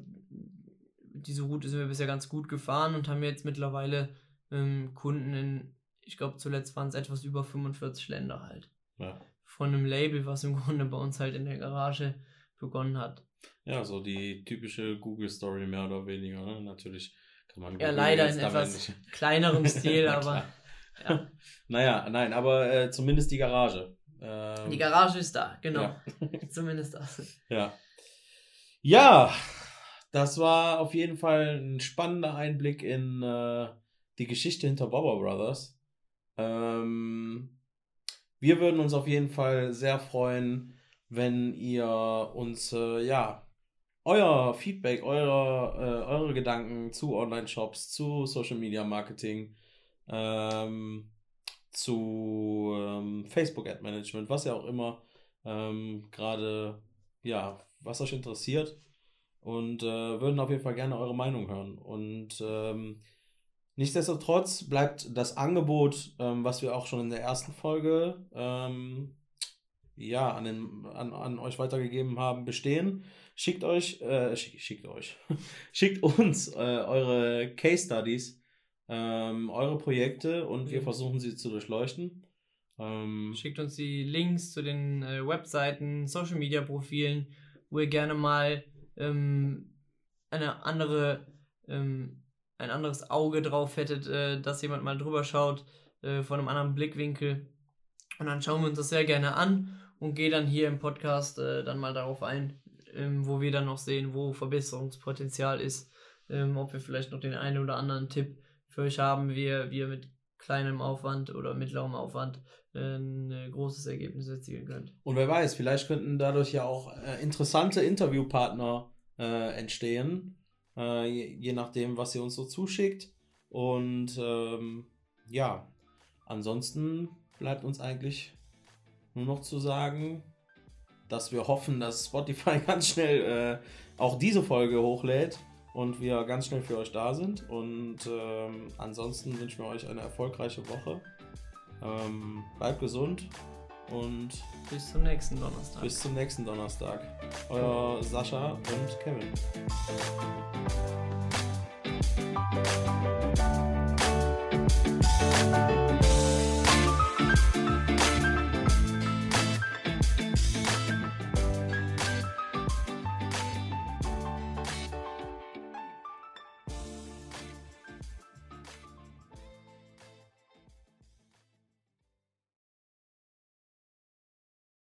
diese Route sind wir bisher ganz gut gefahren und haben jetzt mittlerweile ähm, Kunden in, ich glaube zuletzt waren es etwas über 45 Länder halt. Ja. Von einem Label, was im Grunde bei uns halt in der Garage begonnen hat. Ja, so die typische Google-Story mehr oder weniger. Ne? Natürlich kann man. Google ja, leider in etwas nicht. kleinerem Stil, aber. Ja. Naja, nein, aber äh, zumindest die Garage. Ähm, die Garage ist da, genau. Ja. zumindest das. Ja. Ja, das war auf jeden Fall ein spannender Einblick in äh, die Geschichte hinter Bobber Brothers. Ähm, wir würden uns auf jeden Fall sehr freuen, wenn ihr uns äh, ja euer Feedback, eure, äh, eure Gedanken zu Online-Shops, zu Social Media Marketing, ähm, zu ähm, Facebook Ad Management, was ja auch immer ähm, gerade, ja, was euch interessiert. Und äh, würden auf jeden Fall gerne eure Meinung hören. Und ähm, nichtsdestotrotz bleibt das Angebot, ähm, was wir auch schon in der ersten Folge ähm, ja, an, den, an, an euch weitergegeben haben, bestehen. Schickt euch, äh, schick, schickt euch, schickt uns äh, eure Case Studies, ähm, eure Projekte und wir Mhm. versuchen sie zu durchleuchten. Ähm, Schickt uns die Links zu den äh, Webseiten, Social Media Profilen, wo ihr gerne mal ähm, eine andere, ähm, ein anderes Auge drauf hättet, äh, dass jemand mal drüber schaut, äh, von einem anderen Blickwinkel. Und dann schauen wir uns das sehr gerne an und gehen dann hier im Podcast äh, dann mal darauf ein, ähm, wo wir dann noch sehen, wo Verbesserungspotenzial ist, ähm, ob wir vielleicht noch den einen oder anderen Tipp für euch haben, wie ihr mit kleinem Aufwand oder mittlerem Aufwand äh, ein äh, großes Ergebnis erzielen könnt. und wer weiß, vielleicht könnten dadurch ja auch äh, interessante Interviewpartner äh, entstehen, äh, je, je nachdem, was ihr uns so zuschickt. Und ähm, ja, ansonsten bleibt uns eigentlich nur noch zu sagen, dass wir hoffen, dass Spotify ganz schnell äh, auch diese Folge hochlädt und wir ganz schnell für euch da sind. Und ähm, ansonsten wünschen wir euch eine erfolgreiche Woche. Ähm, bleibt gesund und bis zum nächsten Donnerstag. Bis zum nächsten Donnerstag. Euer Sascha und Kevin.